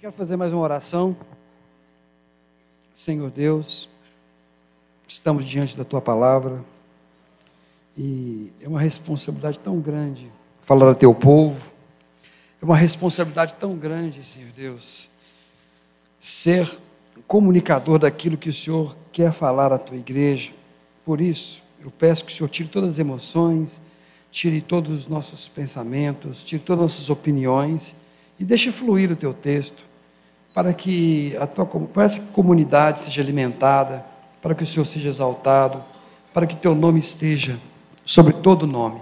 Quero fazer mais uma oração. Senhor Deus, estamos diante da tua palavra e é uma responsabilidade tão grande falar ao teu povo. É uma responsabilidade tão grande, Senhor Deus, ser comunicador daquilo que o Senhor quer falar à tua igreja. Por isso, eu peço que o Senhor tire todas as emoções, tire todos os nossos pensamentos, tire todas as nossas opiniões e deixe fluir o teu texto, para que a tua para essa comunidade seja alimentada, para que o Senhor seja exaltado, para que teu nome esteja sobre todo nome.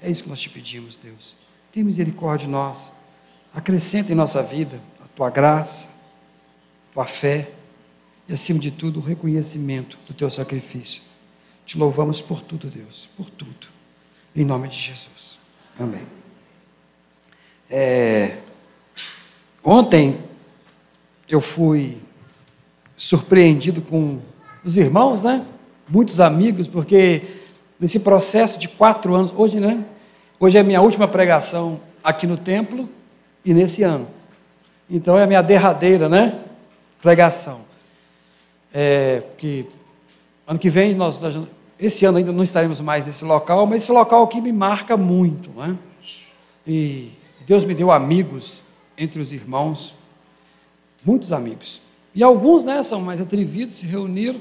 É isso que nós te pedimos, Deus. Tem misericórdia de nós. Acrescenta em nossa vida a tua graça, a tua fé e, acima de tudo, o reconhecimento do teu sacrifício. Te louvamos por tudo, Deus, por tudo. Em nome de Jesus. Amém. É, ontem eu fui surpreendido com os irmãos, né? Muitos amigos, porque nesse processo de quatro anos, hoje, né? Hoje é a minha última pregação aqui no templo e nesse ano. Então é a minha derradeira, né? Pregação. É, que ano que vem nós, esse ano ainda não estaremos mais nesse local, mas esse local aqui me marca muito, né? E Deus me deu amigos entre os irmãos muitos amigos. E alguns né, são mais atrevidos, se reuniram,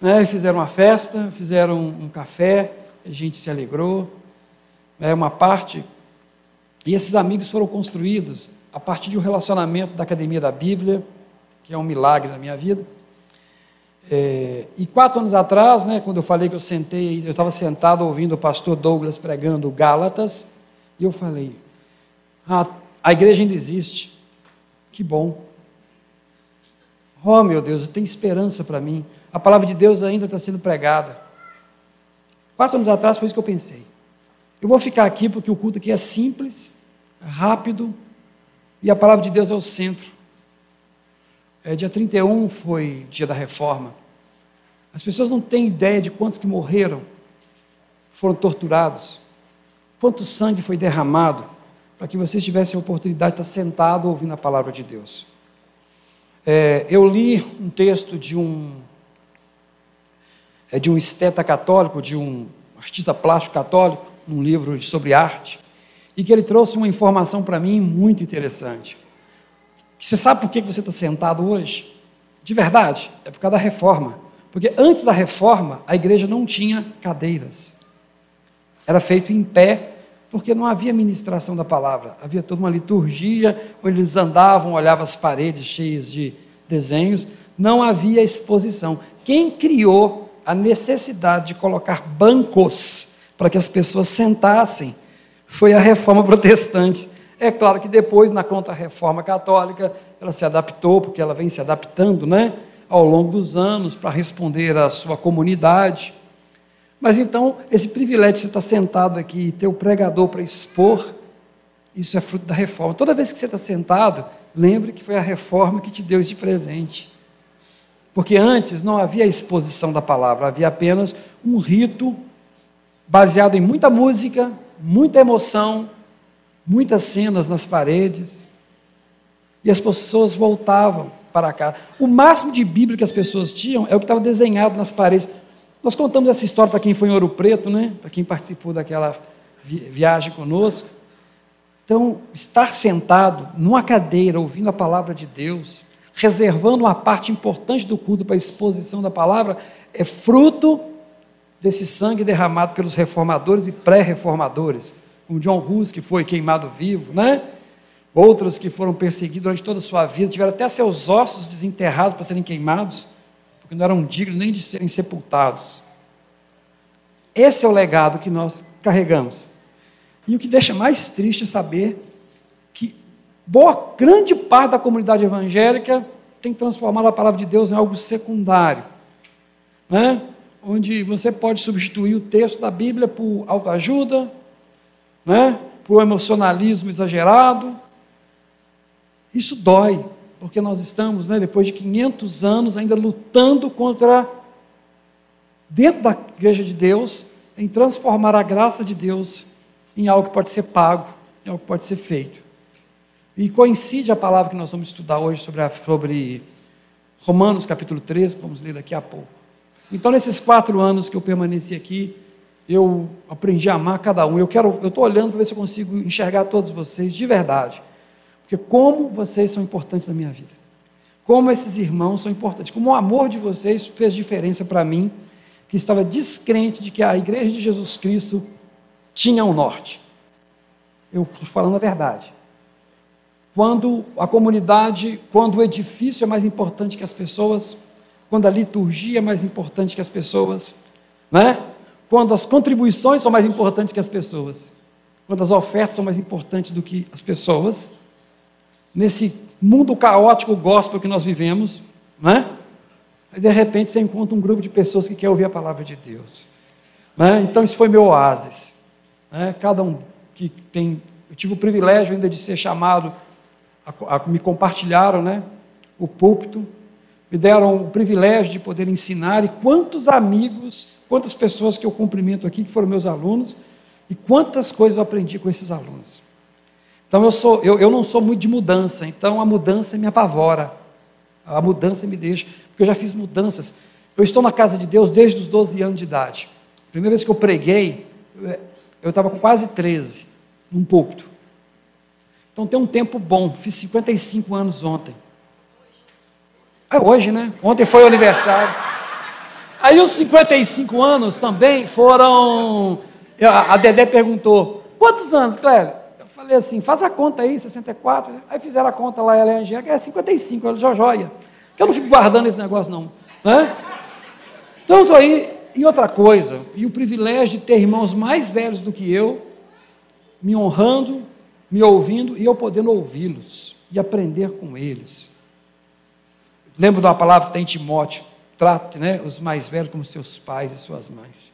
né, fizeram uma festa, fizeram um, café, a gente se alegrou. É uma parte. E esses amigos foram construídos a partir de um relacionamento da Academia da Bíblia, que é um milagre na minha vida. É, e quatro anos atrás, né, quando eu falei que eu sentei, eu estava sentado ouvindo o pastor Douglas pregando Gálatas, e eu falei: ah, a igreja ainda existe. Que bom. Oh, meu Deus, tem esperança para mim. A palavra de Deus ainda está sendo pregada. Quatro anos atrás foi isso que eu pensei. Eu vou ficar aqui porque o culto aqui é simples, é rápido, e a palavra de Deus é o centro. É, dia 31 foi dia da reforma. As pessoas não têm ideia de quantos que morreram, foram torturados, quanto sangue foi derramado, para que vocês tivessem a oportunidade de estar sentado ouvindo a palavra de Deus. É, eu li um texto de um é de um esteta católico, de um artista plástico católico, um livro sobre arte, e que ele trouxe uma informação para mim muito interessante. Você sabe por que você está sentado hoje? De verdade, é por causa da reforma. Porque antes da reforma, a igreja não tinha cadeiras. Era feito em pé porque não havia ministração da palavra, havia toda uma liturgia, onde eles andavam, olhavam as paredes cheias de desenhos, não havia exposição. Quem criou a necessidade de colocar bancos para que as pessoas sentassem foi a reforma protestante. É claro que depois, na contra-reforma católica, ela se adaptou, porque ela vem se adaptando né, ao longo dos anos para responder à sua comunidade. Mas então, esse privilégio de você estar sentado aqui e ter o pregador para expor, isso é fruto da reforma. Toda vez que você está sentado, lembre que foi a reforma que te deu esse presente. Porque antes não havia exposição da palavra, havia apenas um rito baseado em muita música, muita emoção, muitas cenas nas paredes. E as pessoas voltavam para cá. O máximo de Bíblia que as pessoas tinham é o que estava desenhado nas paredes. Nós contamos essa história para quem foi em Ouro Preto, né? para quem participou daquela viagem conosco. Então, estar sentado numa cadeira, ouvindo a palavra de Deus, reservando uma parte importante do culto para a exposição da palavra, é fruto desse sangue derramado pelos reformadores e pré-reformadores, como John Hus, que foi queimado vivo, né? Outros que foram perseguidos durante toda a sua vida, tiveram até seus ossos desenterrados para serem queimados porque não eram dignos nem de serem sepultados. Esse é o legado que nós carregamos. E o que deixa mais triste é saber que boa, grande parte da comunidade evangélica tem transformado a palavra de Deus em algo secundário. Né? Onde você pode substituir o texto da Bíblia por autoajuda, né? por emocionalismo exagerado. Isso dói porque nós estamos, né, depois de 500 anos, ainda lutando contra, dentro da igreja de Deus, em transformar a graça de Deus em algo que pode ser pago, em algo que pode ser feito. E coincide a palavra que nós vamos estudar hoje sobre, a, sobre Romanos capítulo 13, que vamos ler daqui a pouco. Então, nesses quatro anos que eu permaneci aqui, eu aprendi a amar cada um. Eu quero, eu estou olhando para ver se eu consigo enxergar todos vocês de verdade. Porque como vocês são importantes na minha vida. Como esses irmãos são importantes. Como o amor de vocês fez diferença para mim, que estava descrente de que a igreja de Jesus Cristo tinha um norte. Eu estou falando a verdade. Quando a comunidade, quando o edifício é mais importante que as pessoas, quando a liturgia é mais importante que as pessoas, né? quando as contribuições são mais importantes que as pessoas, quando as ofertas são mais importantes do que as pessoas, nesse mundo caótico gospel que nós vivemos, né? Aí, de repente, você encontra um grupo de pessoas que quer ouvir a palavra de Deus. Né? Então, isso foi meu oásis. Né? Cada um que tem. Eu tive o privilégio ainda de ser chamado, a, a, me compartilharam né? o púlpito, me deram o privilégio de poder ensinar, e quantos amigos, quantas pessoas que eu cumprimento aqui, que foram meus alunos, e quantas coisas eu aprendi com esses alunos. Então eu, sou, eu, eu não sou muito de mudança, então a mudança me apavora, a mudança me deixa, porque eu já fiz mudanças. Eu estou na casa de Deus desde os 12 anos de idade. Primeira vez que eu preguei, eu estava com quase 13, num púlpito. Então tem um tempo bom, fiz 55 anos ontem. É hoje, né? Ontem foi o aniversário. Aí os 55 anos também foram. A Dedé perguntou: quantos anos, Clélia? Falei assim: faz a conta aí, 64. Aí fizeram a conta lá, ela e a Angélica, é 55, ela já joia. Que eu não fico guardando esse negócio, não. Né? Então, estou aí. E outra coisa, e o privilégio de ter irmãos mais velhos do que eu, me honrando, me ouvindo e eu podendo ouvi-los e aprender com eles. Lembro de uma palavra que tem em Timóteo: trate né, os mais velhos como seus pais e suas mães.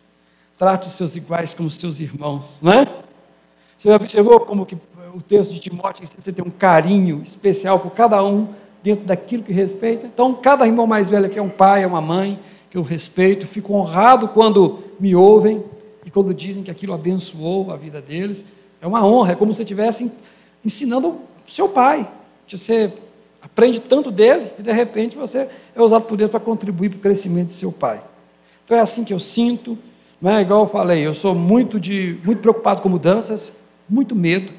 Trate os seus iguais como seus irmãos, não é? Você observou como que o texto de Timóteo você tem um carinho especial por cada um dentro daquilo que respeita? Então, cada irmão mais velho aqui é um pai, é uma mãe que eu respeito, fico honrado quando me ouvem e quando dizem que aquilo abençoou a vida deles. É uma honra, é como se estivesse ensinando seu pai. Você aprende tanto dele e de repente você é usado por Deus para contribuir para o crescimento de seu pai. Então é assim que eu sinto, não é igual eu falei, eu sou muito de muito preocupado com mudanças, muito medo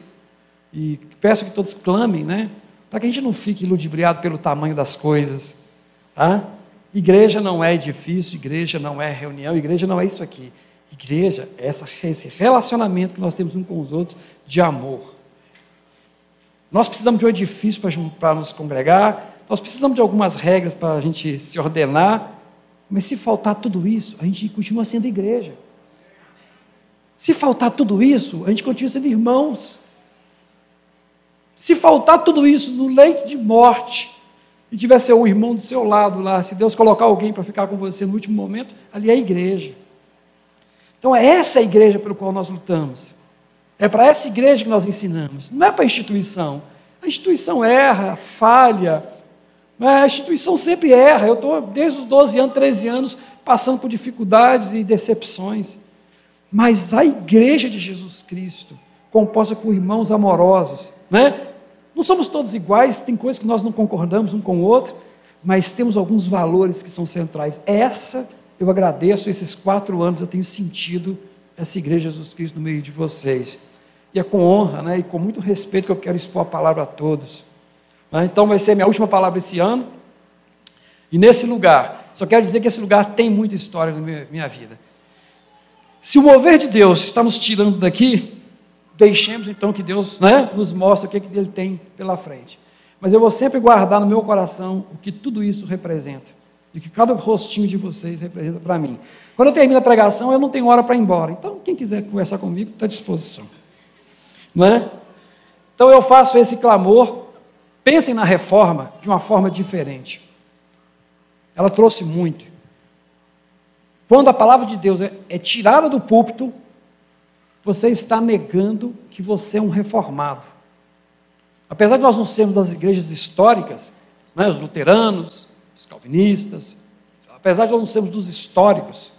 e peço que todos clamem, né, para que a gente não fique ludibriado pelo tamanho das coisas, tá? Igreja não é edifício, igreja não é reunião, igreja não é isso aqui. Igreja é essa, esse relacionamento que nós temos uns com os outros de amor. Nós precisamos de um edifício para nos congregar, nós precisamos de algumas regras para a gente se ordenar, mas se faltar tudo isso, a gente continua sendo igreja. Se faltar tudo isso, a gente continua sendo irmãos. Se faltar tudo isso no leito de morte, e tiver seu irmão do seu lado lá, se Deus colocar alguém para ficar com você no último momento, ali é a igreja. Então é essa a igreja pelo qual nós lutamos. É para essa igreja que nós ensinamos, não é para a instituição. A instituição erra, falha, a instituição sempre erra. Eu estou desde os 12 anos, 13 anos, passando por dificuldades e decepções. Mas a igreja de Jesus Cristo, composta por irmãos amorosos, né? não somos todos iguais, tem coisas que nós não concordamos um com o outro, mas temos alguns valores que são centrais. Essa, eu agradeço, esses quatro anos eu tenho sentido essa igreja de Jesus Cristo no meio de vocês. E é com honra né, e com muito respeito que eu quero expor a palavra a todos. Né, então vai ser minha última palavra esse ano. E nesse lugar, só quero dizer que esse lugar tem muita história na minha, minha vida. Se o mover de Deus está nos tirando daqui, deixemos então que Deus né, nos mostre o que, que Ele tem pela frente. Mas eu vou sempre guardar no meu coração o que tudo isso representa. E que cada rostinho de vocês representa para mim. Quando eu termino a pregação, eu não tenho hora para ir embora. Então, quem quiser conversar comigo, está à disposição. Não é? Então eu faço esse clamor. Pensem na reforma de uma forma diferente. Ela trouxe muito. Quando a palavra de Deus é, é tirada do púlpito, você está negando que você é um reformado. Apesar de nós não sermos das igrejas históricas, né, os luteranos, os calvinistas, apesar de nós não sermos dos históricos,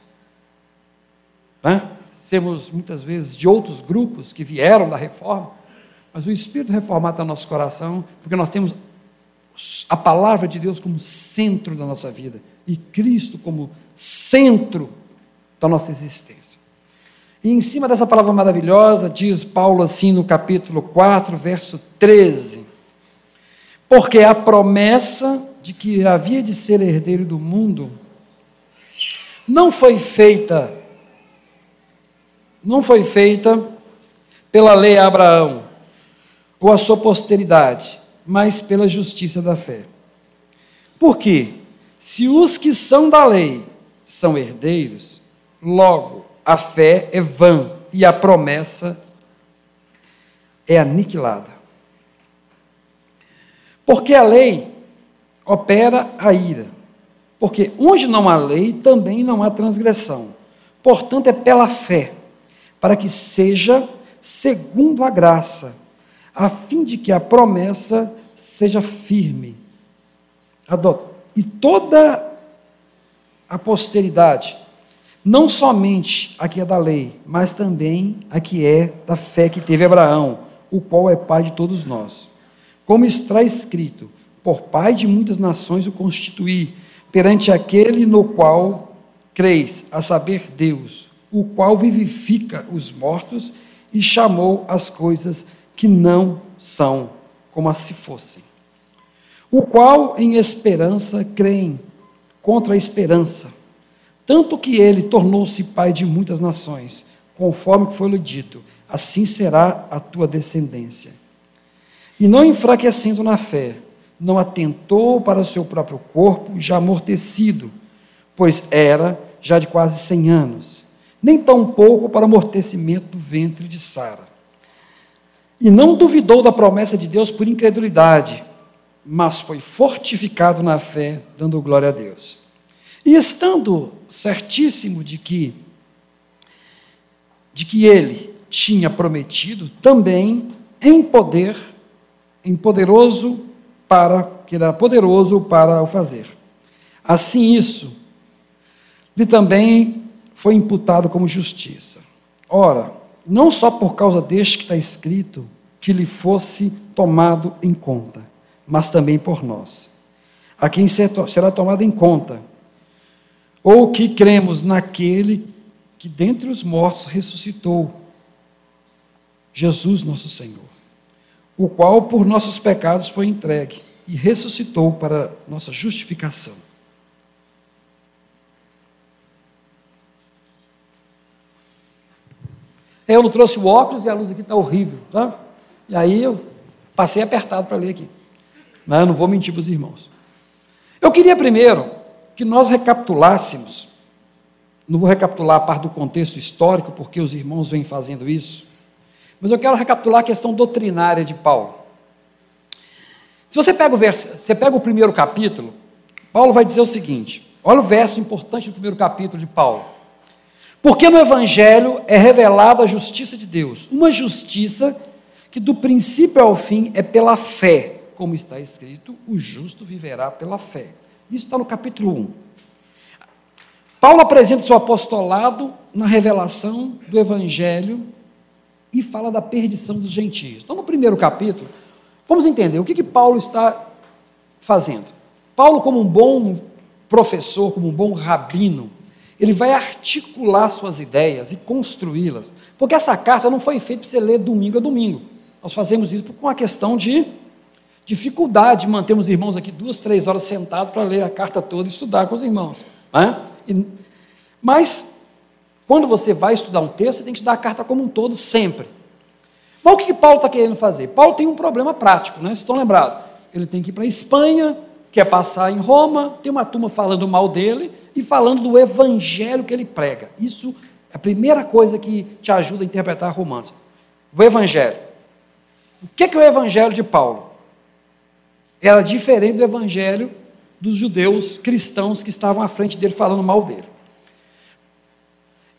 né, sermos muitas vezes de outros grupos que vieram da reforma, mas o Espírito reformata nosso coração, porque nós temos a palavra de Deus como centro da nossa vida e Cristo como centro da nossa existência. E em cima dessa palavra maravilhosa, diz Paulo assim no capítulo 4, verso 13: Porque a promessa de que havia de ser herdeiro do mundo não foi feita não foi feita pela lei a Abraão ou a sua posteridade, mas pela justiça da fé. Por quê? Se os que são da lei são herdeiros, logo a fé é vã e a promessa é aniquilada. Porque a lei opera a ira. Porque onde não há lei, também não há transgressão. Portanto, é pela fé, para que seja segundo a graça a fim de que a promessa seja firme. E toda a posteridade, não somente a que é da lei, mas também a que é da fé que teve Abraão, o qual é pai de todos nós. Como está escrito: Por pai de muitas nações o constituí, perante aquele no qual creis, a saber, Deus, o qual vivifica os mortos e chamou as coisas que não são como se fossem. O qual em esperança creem contra a esperança, tanto que ele tornou-se pai de muitas nações, conforme foi-lhe dito, assim será a tua descendência. E não enfraquecendo na fé, não atentou para o seu próprio corpo, já amortecido, pois era já de quase cem anos, nem tampouco para o amortecimento do ventre de Sara e não duvidou da promessa de Deus por incredulidade, mas foi fortificado na fé, dando glória a Deus. E estando certíssimo de que de que ele tinha prometido, também em poder, em poderoso para que era poderoso para o fazer. Assim isso lhe também foi imputado como justiça. Ora, não só por causa deste que está escrito, que lhe fosse tomado em conta, mas também por nós, a quem será tomado em conta, ou que cremos naquele que dentre os mortos ressuscitou, Jesus nosso Senhor, o qual por nossos pecados foi entregue e ressuscitou para nossa justificação. Eu não trouxe o óculos e a luz aqui está horrível, sabe? E aí eu passei apertado para ler aqui. Mas eu não vou mentir para os irmãos. Eu queria primeiro que nós recapitulássemos, não vou recapitular a parte do contexto histórico, porque os irmãos vêm fazendo isso, mas eu quero recapitular a questão doutrinária de Paulo. Se você pega o, verso, você pega o primeiro capítulo, Paulo vai dizer o seguinte: olha o verso importante do primeiro capítulo de Paulo. Porque no Evangelho é revelada a justiça de Deus, uma justiça que do princípio ao fim é pela fé, como está escrito: o justo viverá pela fé. Isso está no capítulo 1. Paulo apresenta seu apostolado na revelação do Evangelho e fala da perdição dos gentios. Então, no primeiro capítulo, vamos entender o que, que Paulo está fazendo. Paulo, como um bom professor, como um bom rabino, ele vai articular suas ideias e construí-las. Porque essa carta não foi feita para você ler domingo a domingo. Nós fazemos isso com uma questão de dificuldade de manter os irmãos aqui duas, três horas sentados para ler a carta toda e estudar com os irmãos. Né? E, mas, quando você vai estudar um texto, você tem que estudar a carta como um todo sempre. Mas o que Paulo está querendo fazer? Paulo tem um problema prático, né? Vocês estão lembrados? Ele tem que ir para a Espanha, quer passar em Roma, tem uma turma falando mal dele e falando do evangelho que ele prega. Isso é a primeira coisa que te ajuda a interpretar Romanos. O evangelho. O que é, que é o evangelho de Paulo? Era diferente do evangelho dos judeus cristãos que estavam à frente dele falando mal dele.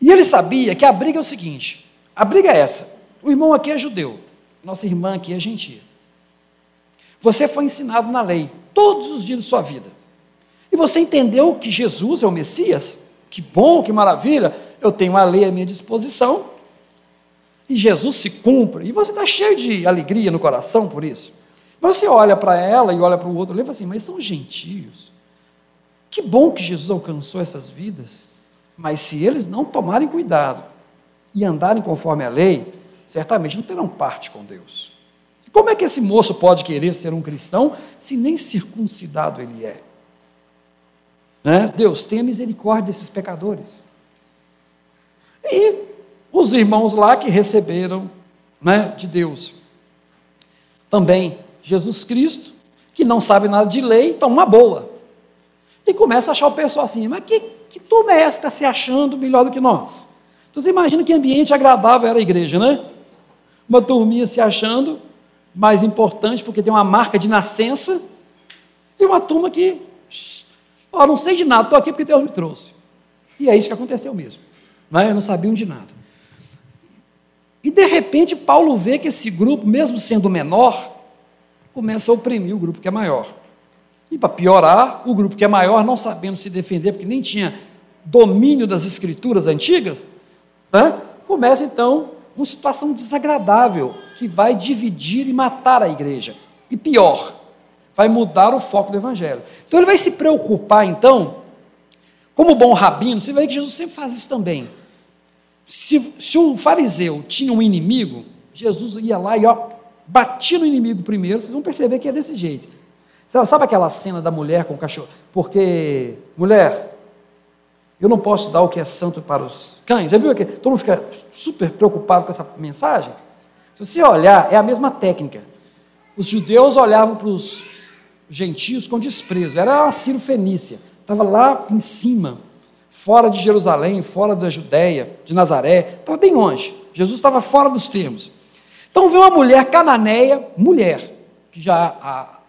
E ele sabia que a briga é o seguinte: a briga é essa. O irmão aqui é judeu, nossa irmã aqui é gentia. Você foi ensinado na lei todos os dias de sua vida. E você entendeu que Jesus é o Messias? Que bom, que maravilha, eu tenho a lei à minha disposição. E Jesus se cumpre, e você está cheio de alegria no coração por isso. Você olha para ela e olha para o outro e fala assim: mas são gentios. Que bom que Jesus alcançou essas vidas, mas se eles não tomarem cuidado e andarem conforme a lei, certamente não terão parte com Deus. E como é que esse moço pode querer ser um cristão se nem circuncidado ele é? Né? Deus, tenha misericórdia desses pecadores. E os irmãos lá que receberam né, de Deus. Também Jesus Cristo, que não sabe nada de lei, toma uma boa. E começa a achar o pessoal assim, mas que, que turma é essa que está se achando melhor do que nós? Então você imagina que ambiente agradável era a igreja, né? Uma turminha se achando mais importante porque tem uma marca de nascença, e uma turma que, ó, não sei de nada, estou aqui porque Deus me trouxe. E é isso que aconteceu mesmo. Né? Não sabiam de nada. E de repente Paulo vê que esse grupo, mesmo sendo menor, começa a oprimir o grupo que é maior. E para piorar, o grupo que é maior, não sabendo se defender, porque nem tinha domínio das escrituras antigas, né? começa então uma situação desagradável que vai dividir e matar a igreja. E pior, vai mudar o foco do evangelho. Então ele vai se preocupar então, como bom rabino, você vê que Jesus sempre faz isso também. Se, se o fariseu tinha um inimigo, Jesus ia lá e ó, batia no inimigo primeiro, vocês vão perceber que é desse jeito. Sabe aquela cena da mulher com o cachorro? Porque, mulher, eu não posso dar o que é santo para os cães. Viu que todo mundo fica super preocupado com essa mensagem? Se você olhar, é a mesma técnica. Os judeus olhavam para os gentios com desprezo. Era a Ciro Fenícia. Estava lá em cima, fora de Jerusalém, fora da Judéia, de Nazaré. Estava bem longe. Jesus estava fora dos termos. Então vê uma mulher cananeia, mulher, que já a,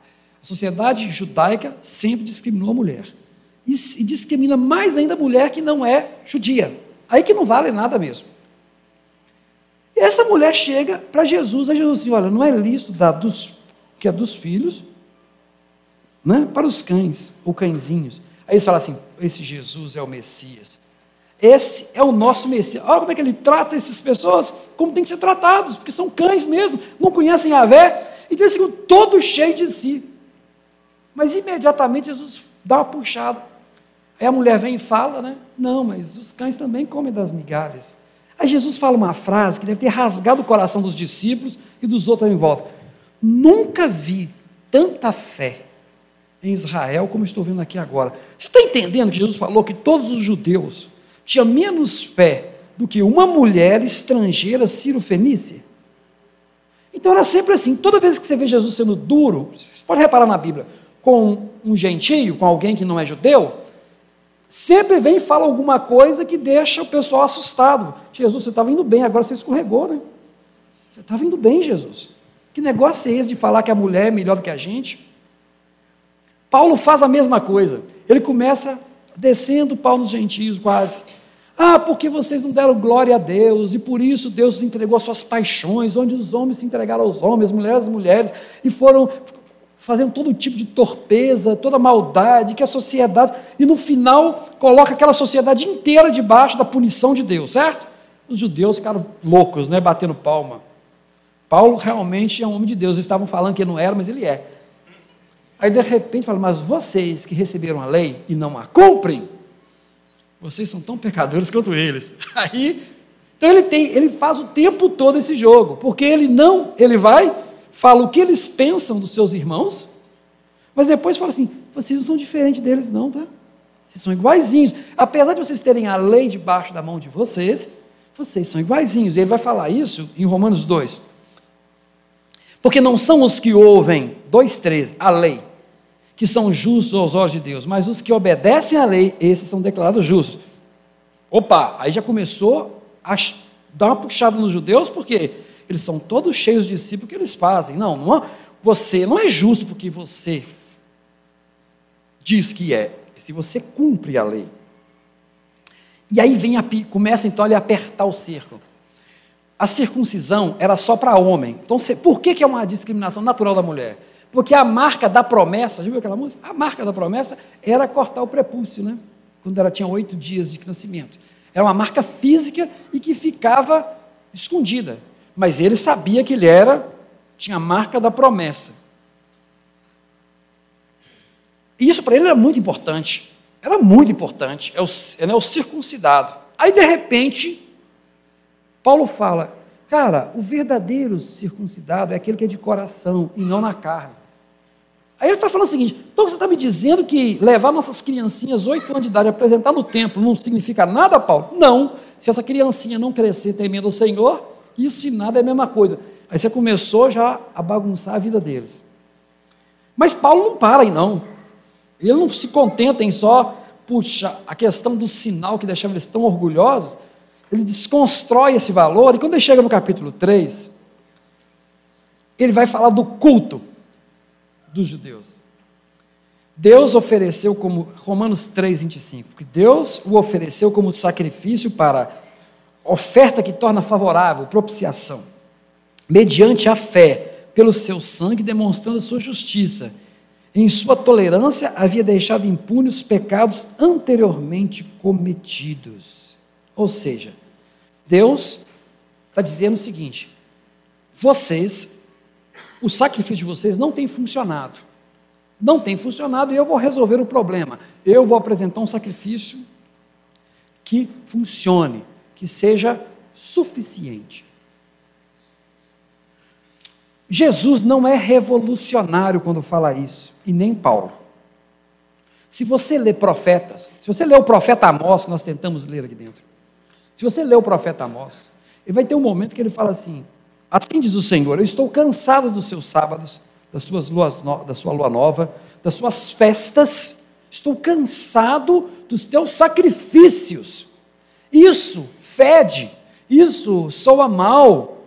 sociedade judaica sempre discriminou a mulher. E, e, discrimina mais ainda a mulher que não é judia. Aí que não vale nada mesmo. E essa mulher chega para Jesus, a Jesus assim, olha, não é lícito dar dos, que é dos filhos, né, para os cães, ou cãezinhos. Aí eles falam assim, esse Jesus é o Messias. Esse é o nosso Messias. Olha como é que ele trata essas pessoas, como tem que ser tratados, porque são cães mesmo, não conhecem a vé, e tem segundo todo cheio de si. Mas imediatamente Jesus dá uma puxada. Aí a mulher vem e fala, né? Não, mas os cães também comem das migalhas. Aí Jesus fala uma frase que deve ter rasgado o coração dos discípulos e dos outros em volta. Nunca vi tanta fé em Israel como estou vendo aqui agora. Você está entendendo que Jesus falou que todos os judeus tinha menos fé do que uma mulher estrangeira sírio-fenícia. Então era sempre assim, toda vez que você vê Jesus sendo duro, você pode reparar na Bíblia, com um gentio, com alguém que não é judeu, sempre vem e fala alguma coisa que deixa o pessoal assustado. Jesus, você estava indo bem, agora você escorregou, né? Você estava indo bem, Jesus. Que negócio é esse de falar que a mulher é melhor do que a gente? Paulo faz a mesma coisa. Ele começa descendo o pau nos gentios quase. Ah, porque vocês não deram glória a Deus, e por isso Deus entregou as suas paixões, onde os homens se entregaram aos homens, mulheres às mulheres, e foram fazendo todo tipo de torpeza, toda maldade, que a sociedade, e no final coloca aquela sociedade inteira debaixo da punição de Deus, certo? Os judeus ficaram loucos, né, batendo palma. Paulo realmente é um homem de Deus, eles estavam falando que ele não era, mas ele é. Aí de repente fala, mas vocês que receberam a lei e não a cumprem, vocês são tão pecadores quanto eles. Aí, então ele tem, ele faz o tempo todo esse jogo, porque ele não, ele vai, fala o que eles pensam dos seus irmãos, mas depois fala assim, vocês não são diferentes deles não, tá? Vocês são iguaizinhos. Apesar de vocês terem a lei debaixo da mão de vocês, vocês são iguaizinhos. Ele vai falar isso em Romanos 2. Porque não são os que ouvem, 2,13, a lei, que são justos aos olhos de Deus, mas os que obedecem à lei, esses são declarados justos. Opa, aí já começou a dar uma puxada nos judeus, porque eles são todos cheios de si porque eles fazem. Não, não é, você não é justo porque você diz que é, se você cumpre a lei. E aí vem a, começa então a apertar o cerco. A circuncisão era só para homem. Então, por que, que é uma discriminação natural da mulher? Porque a marca da promessa, já viu aquela música? A marca da promessa era cortar o prepúcio, né? Quando ela tinha oito dias de nascimento. Era uma marca física e que ficava escondida. Mas ele sabia que ele era, tinha a marca da promessa. E isso para ele era muito importante. Era muito importante. É o, é o circuncidado. Aí, de repente, Paulo fala: cara, o verdadeiro circuncidado é aquele que é de coração e não na carne. Aí ele está falando o seguinte: então você está me dizendo que levar nossas criancinhas, oito anos de idade, apresentar no templo, não significa nada, Paulo? Não. Se essa criancinha não crescer temendo o Senhor, isso e nada é a mesma coisa. Aí você começou já a bagunçar a vida deles. Mas Paulo não para aí, não. Ele não se contenta em só puxar a questão do sinal que deixava eles tão orgulhosos. Ele desconstrói esse valor, e quando ele chega no capítulo 3, ele vai falar do culto dos judeus. Deus ofereceu como, Romanos 3, 25, que Deus o ofereceu como sacrifício para oferta que torna favorável, propiciação, mediante a fé, pelo seu sangue, demonstrando sua justiça em sua tolerância, havia deixado impunes os pecados anteriormente cometidos. Ou seja, Deus está dizendo o seguinte: vocês, o sacrifício de vocês não tem funcionado. Não tem funcionado e eu vou resolver o problema. Eu vou apresentar um sacrifício que funcione, que seja suficiente. Jesus não é revolucionário quando fala isso, e nem Paulo. Se você lê profetas, se você lê o profeta Amós, que nós tentamos ler aqui dentro, se você lê o profeta Amós, ele vai ter um momento que ele fala assim: Assim diz o Senhor, eu estou cansado dos seus sábados, das suas luas no, da sua lua nova, das suas festas, estou cansado dos teus sacrifícios. Isso fede, isso soa mal,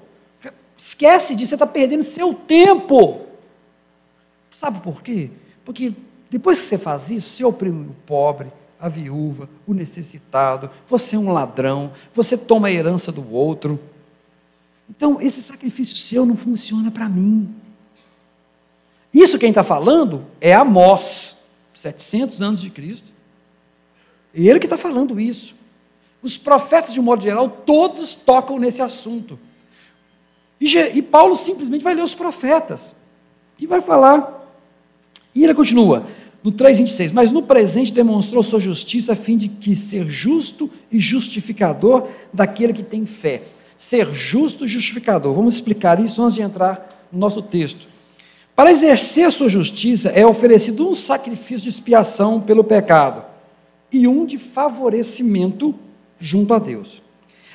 Esquece disso, você está perdendo seu tempo. Sabe por quê? Porque depois que você faz isso, você oprime o pobre, a viúva, o necessitado, você é um ladrão, você toma a herança do outro. Então, esse sacrifício seu não funciona para mim. Isso quem está falando é Amós, 700 anos de Cristo. E ele que está falando isso. Os profetas, de um modo geral, todos tocam nesse assunto. E, e Paulo simplesmente vai ler os profetas e vai falar. E ele continua, no 3,26, mas no presente demonstrou sua justiça a fim de que ser justo e justificador daquele que tem fé. Ser justo justificador. Vamos explicar isso antes de entrar no nosso texto. Para exercer sua justiça é oferecido um sacrifício de expiação pelo pecado e um de favorecimento junto a Deus.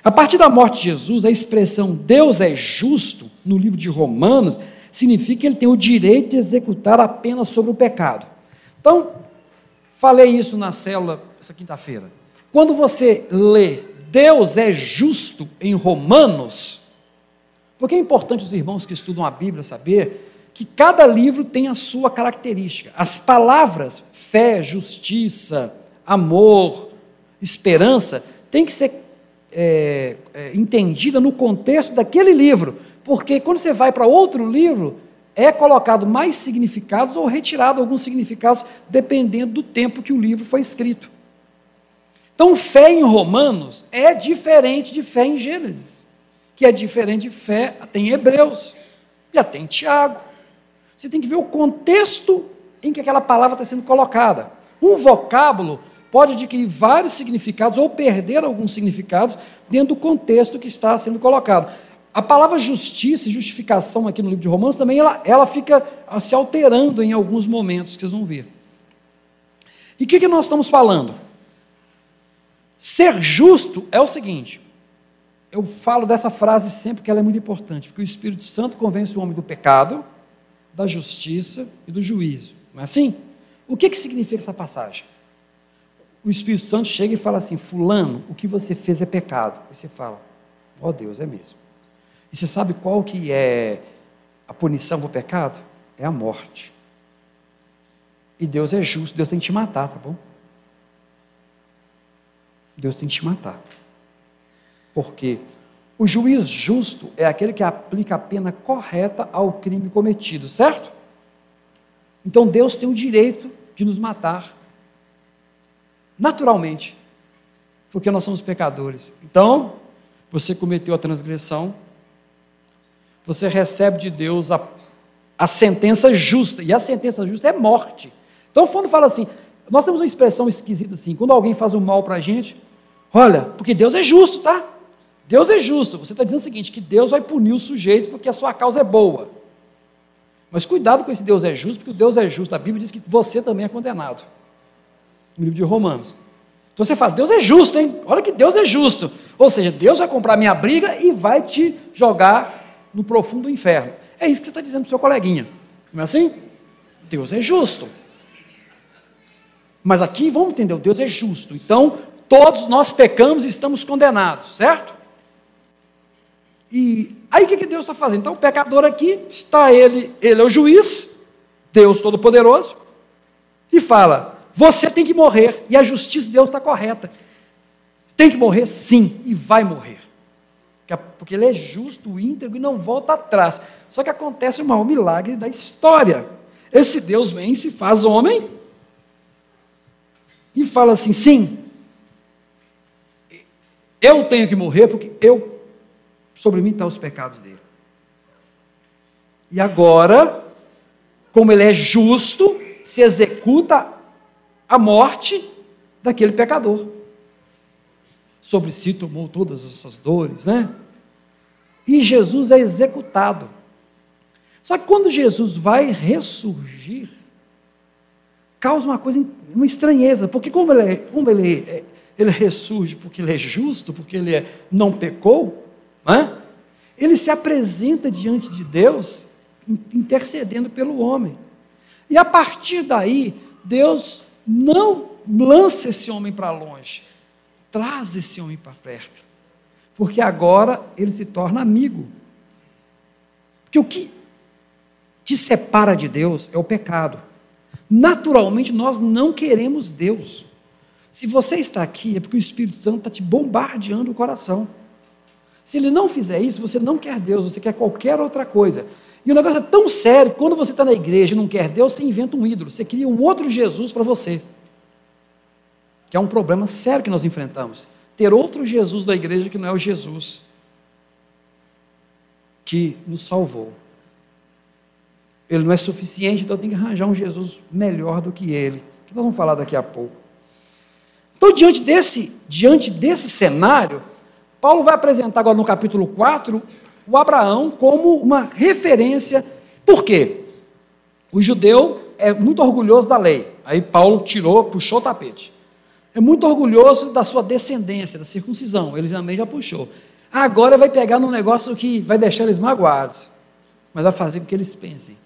A partir da morte de Jesus, a expressão Deus é justo, no livro de Romanos, significa que ele tem o direito de executar a pena sobre o pecado. Então, falei isso na célula essa quinta-feira. Quando você lê Deus é justo em Romanos, porque é importante os irmãos que estudam a Bíblia saber que cada livro tem a sua característica. As palavras fé, justiça, amor, esperança têm que ser é, é, entendida no contexto daquele livro, porque quando você vai para outro livro, é colocado mais significados ou retirado alguns significados, dependendo do tempo que o livro foi escrito. Então, fé em Romanos é diferente de fé em Gênesis, que é diferente de fé até em Hebreus e até em Tiago. Você tem que ver o contexto em que aquela palavra está sendo colocada. Um vocábulo pode adquirir vários significados ou perder alguns significados dentro do contexto que está sendo colocado. A palavra justiça e justificação aqui no livro de Romanos também ela, ela fica se alterando em alguns momentos que vocês vão ver. E o que, que nós estamos falando? Ser justo é o seguinte. Eu falo dessa frase sempre que ela é muito importante, porque o Espírito Santo convence o homem do pecado, da justiça e do juízo. Não é assim? O que, que significa essa passagem? o Espírito Santo chega e fala assim: Fulano, o que você fez é pecado. E você fala: Ó oh, Deus, é mesmo. E você sabe qual que é a punição do pecado? É a morte. E Deus é justo, Deus tem que te matar, tá bom? Deus tem que te matar. Porque o juiz justo é aquele que aplica a pena correta ao crime cometido, certo? Então Deus tem o direito de nos matar naturalmente, porque nós somos pecadores. Então, você cometeu a transgressão, você recebe de Deus a, a sentença justa, e a sentença justa é morte. Então, quando fala assim, nós temos uma expressão esquisita assim, quando alguém faz o um mal para a gente, olha, porque Deus é justo, tá? Deus é justo. Você está dizendo o seguinte, que Deus vai punir o sujeito porque a sua causa é boa. Mas cuidado com esse Deus é justo, porque o Deus é justo. A Bíblia diz que você também é condenado. No livro de Romanos. Então você fala, Deus é justo, hein? Olha que Deus é justo. Ou seja, Deus vai comprar minha briga e vai te jogar no profundo inferno. É isso que você está dizendo para o seu coleguinha. Não é assim? Deus é justo. Mas aqui vamos entender, Deus é justo. Então, todos nós pecamos e estamos condenados, certo? E aí o que, Deus está fazendo? Então o pecador aqui está ele, ele é o juiz, Deus Todo-Poderoso, e fala: você tem que morrer, e a justiça de Deus está correta. Tem que morrer sim, e vai morrer. Porque ele é justo, íntegro e não volta atrás. Só que acontece o maior milagre da história. Esse Deus vem, se faz homem e fala assim: sim, eu tenho que morrer porque eu sobre mim estão os pecados dele. E agora, como ele é justo, se executa a morte daquele pecador. Sobre si tomou todas essas dores, né? E Jesus é executado. Só que quando Jesus vai ressurgir, causa uma coisa, uma estranheza, porque como ele, é, como ele, é, ele ressurge porque ele é justo, porque ele é, não pecou? Ele se apresenta diante de Deus intercedendo pelo homem. E a partir daí, Deus não lança esse homem para longe, traz esse homem para perto, porque agora ele se torna amigo. Porque o que te separa de Deus é o pecado. Naturalmente, nós não queremos Deus. Se você está aqui, é porque o Espírito Santo está te bombardeando o coração. Se ele não fizer isso, você não quer Deus, você quer qualquer outra coisa. E o negócio é tão sério, quando você está na igreja e não quer Deus, você inventa um ídolo, você cria um outro Jesus para você. Que é um problema sério que nós enfrentamos. Ter outro Jesus da igreja que não é o Jesus que nos salvou. Ele não é suficiente, então tem que arranjar um Jesus melhor do que ele, que nós vamos falar daqui a pouco. Então, diante desse, diante desse cenário, Paulo vai apresentar agora no capítulo 4 o Abraão como uma referência. Por quê? O judeu é muito orgulhoso da lei. Aí Paulo tirou, puxou o tapete. É muito orgulhoso da sua descendência, da circuncisão. Ele também já puxou. Agora vai pegar num negócio que vai deixar eles magoados, mas vai fazer com que eles pensem.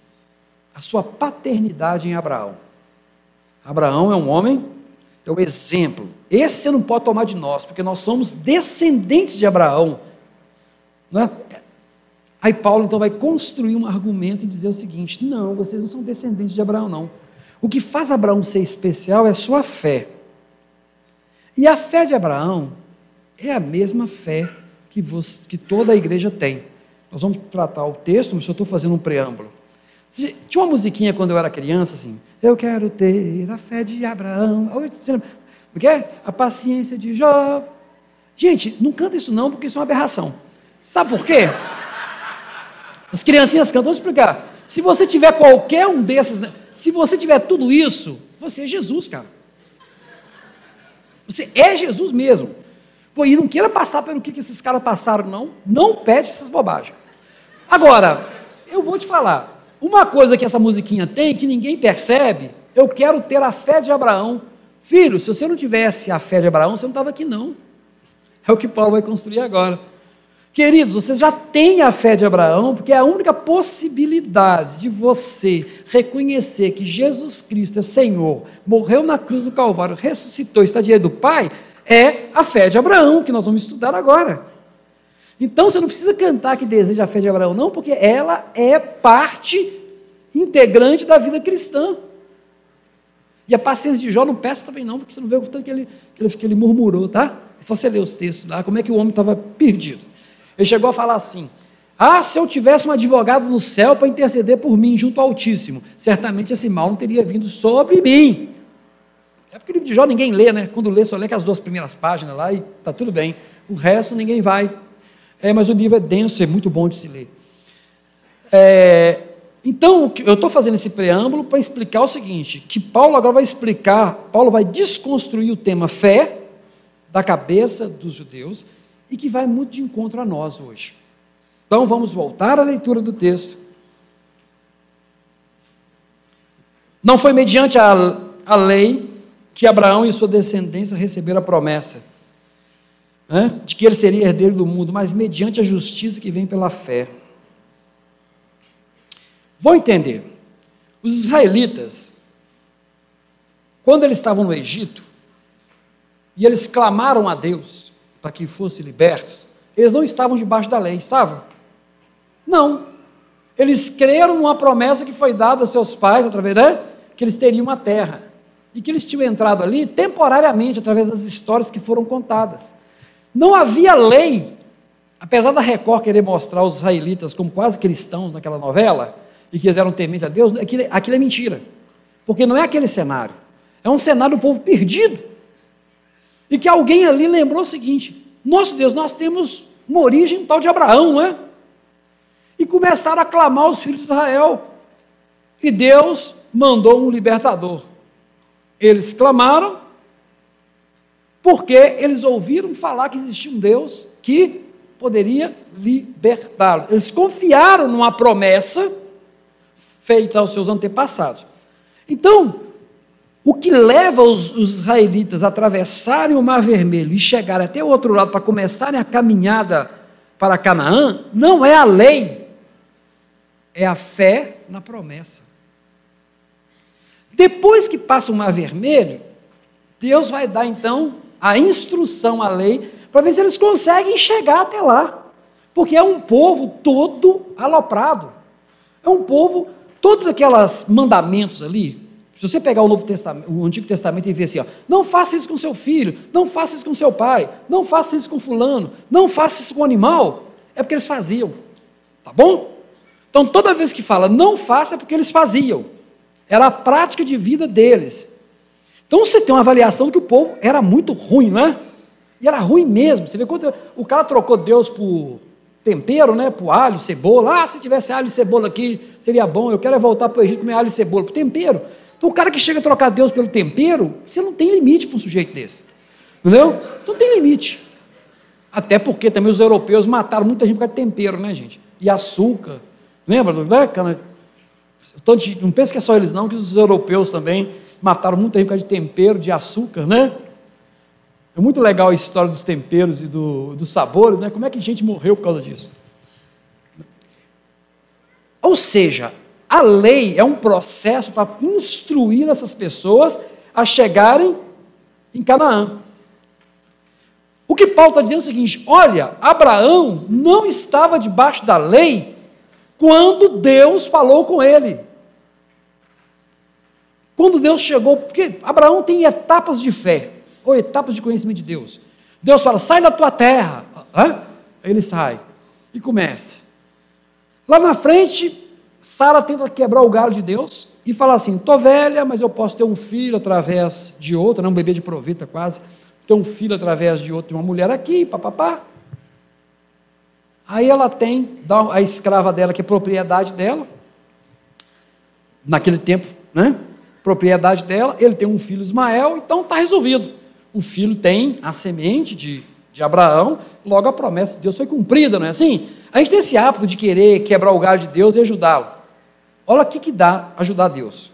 A sua paternidade em Abraão. Abraão é um homem é o exemplo. Esse você não pode tomar de nós, porque nós somos descendentes de Abraão. Não é? Aí Paulo então vai construir um argumento e dizer o seguinte: não, vocês não são descendentes de Abraão, não. O que faz Abraão ser especial é sua fé. E a fé de Abraão é a mesma fé que, você, que toda a igreja tem. Nós vamos tratar o texto, mas eu estou fazendo um preâmbulo. Tinha uma musiquinha quando eu era criança, assim. Eu quero ter a fé de Abraão. O que é? A paciência de Jó. Gente, não canta isso não, porque isso é uma aberração. Sabe por quê? As criancinhas cantam, vou explicar. Se você tiver qualquer um desses, né, se você tiver tudo isso, você é Jesus, cara. Você é Jesus mesmo. Pô, e não queira passar pelo que esses caras passaram, não. Não pede essas bobagens. Agora, eu vou te falar. Uma coisa que essa musiquinha tem, que ninguém percebe, eu quero ter a fé de Abraão. Filho, se você não tivesse a fé de Abraão, você não estava aqui, não. É o que Paulo vai construir agora. Queridos, vocês já têm a fé de Abraão, porque é a única possibilidade de você reconhecer que Jesus Cristo é Senhor, morreu na cruz do Calvário, ressuscitou, está diante do Pai, é a fé de Abraão, que nós vamos estudar agora. Então você não precisa cantar que deseja a fé de Abraão, não, porque ela é parte integrante da vida cristã. E a paciência de Jó não peça também não, porque você não vê o tanto que ele, que ele, que ele murmurou, tá? É só você ler os textos lá, como é que o homem estava perdido. Ele chegou a falar assim: Ah, se eu tivesse um advogado no céu para interceder por mim junto ao Altíssimo, certamente esse mal não teria vindo sobre mim. É porque o livro de Jó ninguém lê, né? Quando lê, só lê as duas primeiras páginas lá e está tudo bem. O resto ninguém vai. É, mas o livro é denso, é muito bom de se ler. É, então, eu estou fazendo esse preâmbulo para explicar o seguinte: que Paulo agora vai explicar, Paulo vai desconstruir o tema fé da cabeça dos judeus e que vai muito de encontro a nós hoje. Então, vamos voltar à leitura do texto. Não foi mediante a, a lei que Abraão e sua descendência receberam a promessa né, de que ele seria herdeiro do mundo, mas mediante a justiça que vem pela fé. Vou entender. Os israelitas, quando eles estavam no Egito, e eles clamaram a Deus para que fossem libertos, eles não estavam debaixo da lei, estavam? Não. Eles creram numa promessa que foi dada aos seus pais, através da, que eles teriam uma terra. E que eles tinham entrado ali temporariamente, através das histórias que foram contadas. Não havia lei, apesar da Record querer mostrar os israelitas como quase cristãos naquela novela, e que eles eram tementes a Deus, aquilo, aquilo é mentira. Porque não é aquele cenário. É um cenário do povo perdido. E que alguém ali lembrou o seguinte: nosso Deus, nós temos uma origem tal de Abraão, não é? E começaram a clamar os filhos de Israel. E Deus mandou um libertador. Eles clamaram, porque eles ouviram falar que existia um Deus que poderia libertá-los. Eles confiaram numa promessa feita aos seus antepassados. Então, o que leva os, os, israelitas a atravessarem o Mar Vermelho e chegarem até o outro lado para começarem a caminhada para Canaã, não é a lei, é a fé na promessa. Depois que passa o Mar Vermelho, Deus vai dar então a instrução, a lei, para ver se eles conseguem chegar até lá. Porque é um povo todo aloprado. É um povo Todos aqueles mandamentos ali, se você pegar o Novo Testamento, o Antigo Testamento e ver assim, ó, não faça isso com seu filho, não faça isso com seu pai, não faça isso com fulano, não faça isso com o animal, é porque eles faziam. Tá bom? Então toda vez que fala não faça é porque eles faziam. Era a prática de vida deles. Então você tem uma avaliação que o povo era muito ruim, não é? E era ruim mesmo. Você vê quando o cara trocou Deus por tempero, né? Para alho, cebola. Ah, se tivesse alho e cebola aqui, seria bom. Eu quero é voltar para o Egito comer alho e cebola. Para tempero. Então, o cara que chega a trocar Deus pelo tempero, você não tem limite para um sujeito desse. Entendeu? Não tem limite. Até porque também os europeus mataram muita gente por causa de tempero, né, gente? E açúcar. Lembra? Né? Não pensa que é só eles, não, que os europeus também mataram muita gente por causa de tempero, de açúcar, né? É muito legal a história dos temperos e do, dos sabores, né? Como é que gente morreu por causa disso? Ou seja, a lei é um processo para instruir essas pessoas a chegarem em Canaã. O que Paulo está dizendo é o seguinte: olha, Abraão não estava debaixo da lei quando Deus falou com ele. Quando Deus chegou, porque Abraão tem etapas de fé ou etapas de conhecimento de Deus. Deus fala, sai da tua terra. Hã? Ele sai e começa. Lá na frente, Sara tenta quebrar o galho de Deus e fala assim: estou velha, mas eu posso ter um filho através de outra, não um bebê de provita quase, ter um filho através de outra, uma mulher aqui, papapá. Aí ela tem a escrava dela, que é propriedade dela, naquele tempo, né? Propriedade dela, ele tem um filho Ismael, então está resolvido o filho tem a semente de, de Abraão, logo a promessa de Deus foi cumprida, não é assim? A gente tem esse hábito de querer quebrar o galho de Deus e ajudá-lo. Olha o que, que dá ajudar Deus.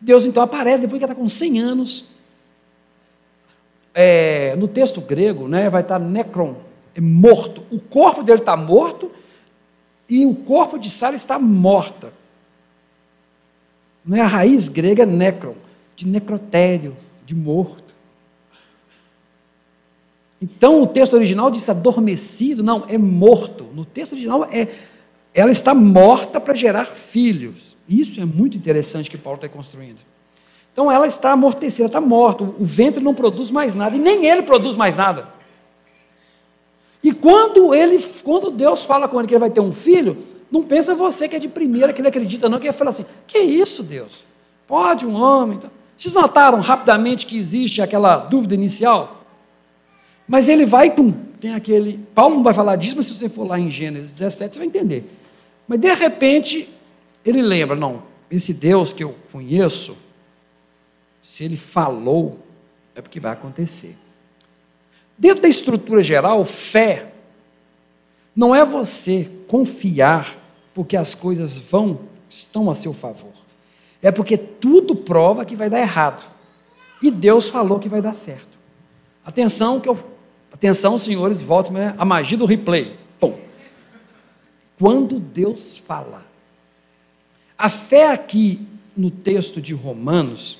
Deus então aparece depois que ele está com 100 anos. É, no texto grego, né, vai estar necron, é morto. O corpo dele está morto e o corpo de Sara está morta. Não é a raiz grega necron, de necrotério, de morto. Então o texto original diz adormecido, não, é morto. No texto original é ela está morta para gerar filhos. Isso é muito interessante que Paulo está construindo. Então ela está amortecida, está morta. O ventre não produz mais nada e nem ele produz mais nada. E quando ele, quando Deus fala com ele que ele vai ter um filho, não pensa você que é de primeira que ele acredita, não, que ele fala assim: que isso, Deus? Pode um homem? Então. Vocês notaram rapidamente que existe aquela dúvida inicial? Mas ele vai, pum, tem aquele. Paulo não vai falar disso, mas se você for lá em Gênesis 17, você vai entender. Mas de repente, ele lembra: não, esse Deus que eu conheço, se ele falou, é porque vai acontecer. Dentro da estrutura geral, fé não é você confiar porque as coisas vão, estão a seu favor. É porque tudo prova que vai dar errado. E Deus falou que vai dar certo. Atenção que eu, atenção, senhores, voltem né? a magia do replay. Bom, quando Deus fala, a fé aqui no texto de Romanos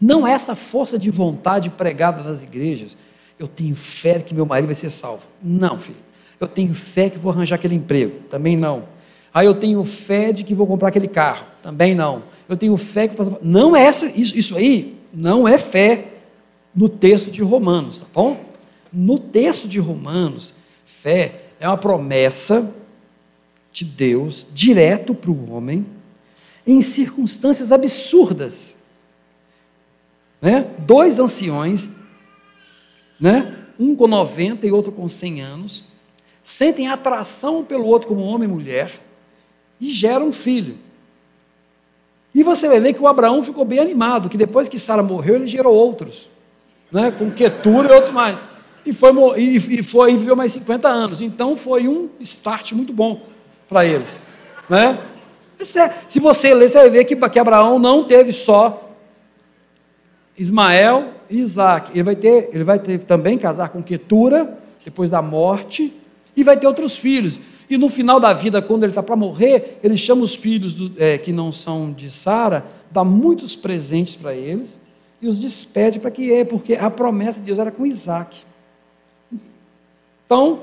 não é essa força de vontade pregada nas igrejas. Eu tenho fé que meu marido vai ser salvo. Não, filho. Eu tenho fé que vou arranjar aquele emprego. Também não. Aí eu tenho fé de que vou comprar aquele carro. Também não. Eu tenho fé que não é essa isso, isso aí não é fé no texto de Romanos, tá bom? No texto de Romanos, fé é uma promessa de Deus direto para o homem em circunstâncias absurdas. Né? Dois anciões, né? um com 90 e outro com 100 anos, sentem atração pelo outro como homem e mulher e geram um filho. E você vai ver que o Abraão ficou bem animado, que depois que Sara morreu, ele gerou outros, né? com Ketura e outros mais. E foi, e, foi e viveu mais 50 anos. Então foi um start muito bom para eles. Né? Se você ler, você vai ver que, que Abraão não teve só Ismael e Isaac. Ele vai ter, ele vai ter também casar com Ketura, depois da morte, e vai ter outros filhos. E no final da vida, quando ele está para morrer, ele chama os filhos do, é, que não são de Sara, dá muitos presentes para eles e os despede para que é, porque a promessa de Deus era com Isaac. Então,